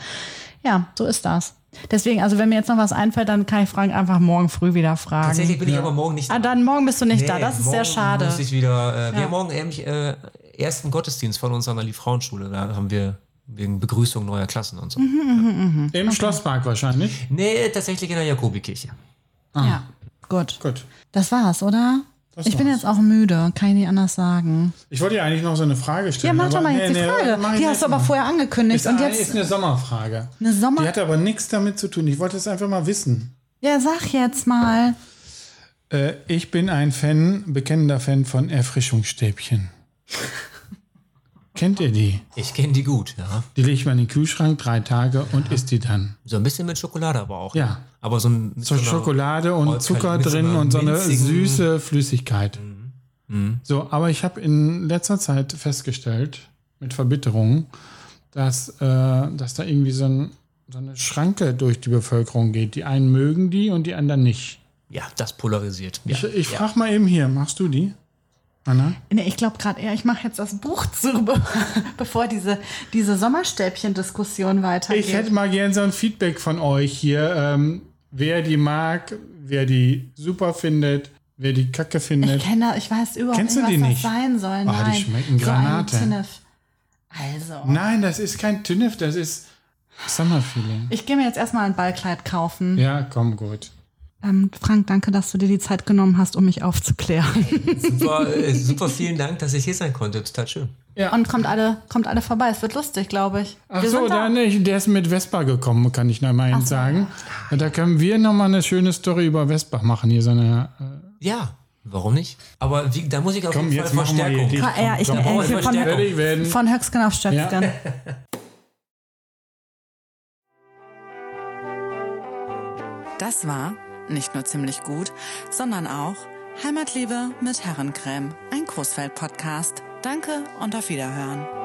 ja, so ist das. Deswegen, also wenn mir jetzt noch was einfällt, dann kann ich Frank einfach morgen früh wieder fragen. Tatsächlich bin ich aber morgen nicht Ah, dann morgen bist du nicht da, Nee, das ist sehr morgen schade. Muss ich wieder, äh, Wir haben morgen nämlich äh, ersten Gottesdienst von unserer Lieb-Frauenschule. Da haben wir wegen Begrüßung neuer Klassen und so. Mhm. Im Schlosspark wahrscheinlich. Nee, tatsächlich in der Jakobikirche. Ja, gut. Gut. Das war's, oder? Das ich bin jetzt auch müde, kann ich nicht anders sagen. Ich wollte dir eigentlich noch so eine Frage Ja, stellen. mach doch mal jetzt nee, die nee, Frage. ich die hast du aber mal. vorher angekündigt. Ist, und jetzt ist eine Sommerfrage. eine Sommer. Die hat aber nichts damit zu tun. Ich wollte es einfach mal wissen. Ja, sag jetzt mal. Äh, ich bin ein Fan, bekennender Fan von Erfrischungsstäbchen. [LAUGHS] Kennt ihr die? Ich kenne die gut, ja. Die legt man in den Kühlschrank drei Tage und isst die dann. So ein bisschen mit Schokolade aber auch. Ja. Aber so ein So einer- Schokolade und Alkali- Zucker so drin einer und so eine süße Flüssigkeit. So, aber ich habe in letzter Zeit festgestellt, mit Verbitterung, dass, äh, dass da irgendwie so, ein, so eine Schranke durch die Bevölkerung geht. Die einen mögen die und die anderen nicht. Ja, das polarisiert. Ja. Ich, ich ja. frage mal eben hier, machst du die? Anna? Nee, ich glaube gerade eher, ich mache jetzt das Buch [LAUGHS] zu, be- bevor diese, diese Sommerstäbchen-Diskussion weitergeht. Ich hätte mal gern so ein Feedback von euch hier, ähm, wer die mag, wer die super findet, wer die kacke Ich findet. kenne, ich weiß überhaupt Kennst nicht, was die das nicht? sein soll. Ah, Nein. die schmecken Granate. So. Also, Nein, das ist kein Tünnef, das ist Summer-Feeling. ich gehe mir jetzt erstmal ein Ballkleid kaufen. Ja, komm, gut. Ähm, Frank, danke, dass du dir die Zeit genommen hast, um mich aufzuklären. [LAUGHS] Super, äh, super vielen Dank, dass ich hier sein konnte. Total schön. Und kommt alle, kommt alle vorbei. Es wird lustig, glaube ich. Ach Wir so, sind da. dann, ich, der ist mit Vespa gekommen, kann ich noch mal eben sagen. Und da können wir noch mal eine schöne Story über Vespa machen. Hier so eine, äh, Ja, warum nicht? Aber wie, da muss ich auf komm, jeden jetzt Fall Verstärkung. die, Ah, ja, ich, komm, äh, komm, ich bin Verstärkung. fertig werden. von, von Höchstgen auf Stöcksken. [LAUGHS] Das war nicht nur ziemlich gut, sondern auch Heimatliebe mit Herrencreme, ein Coesfeld-Podcast. Danke und auf Wiederhören.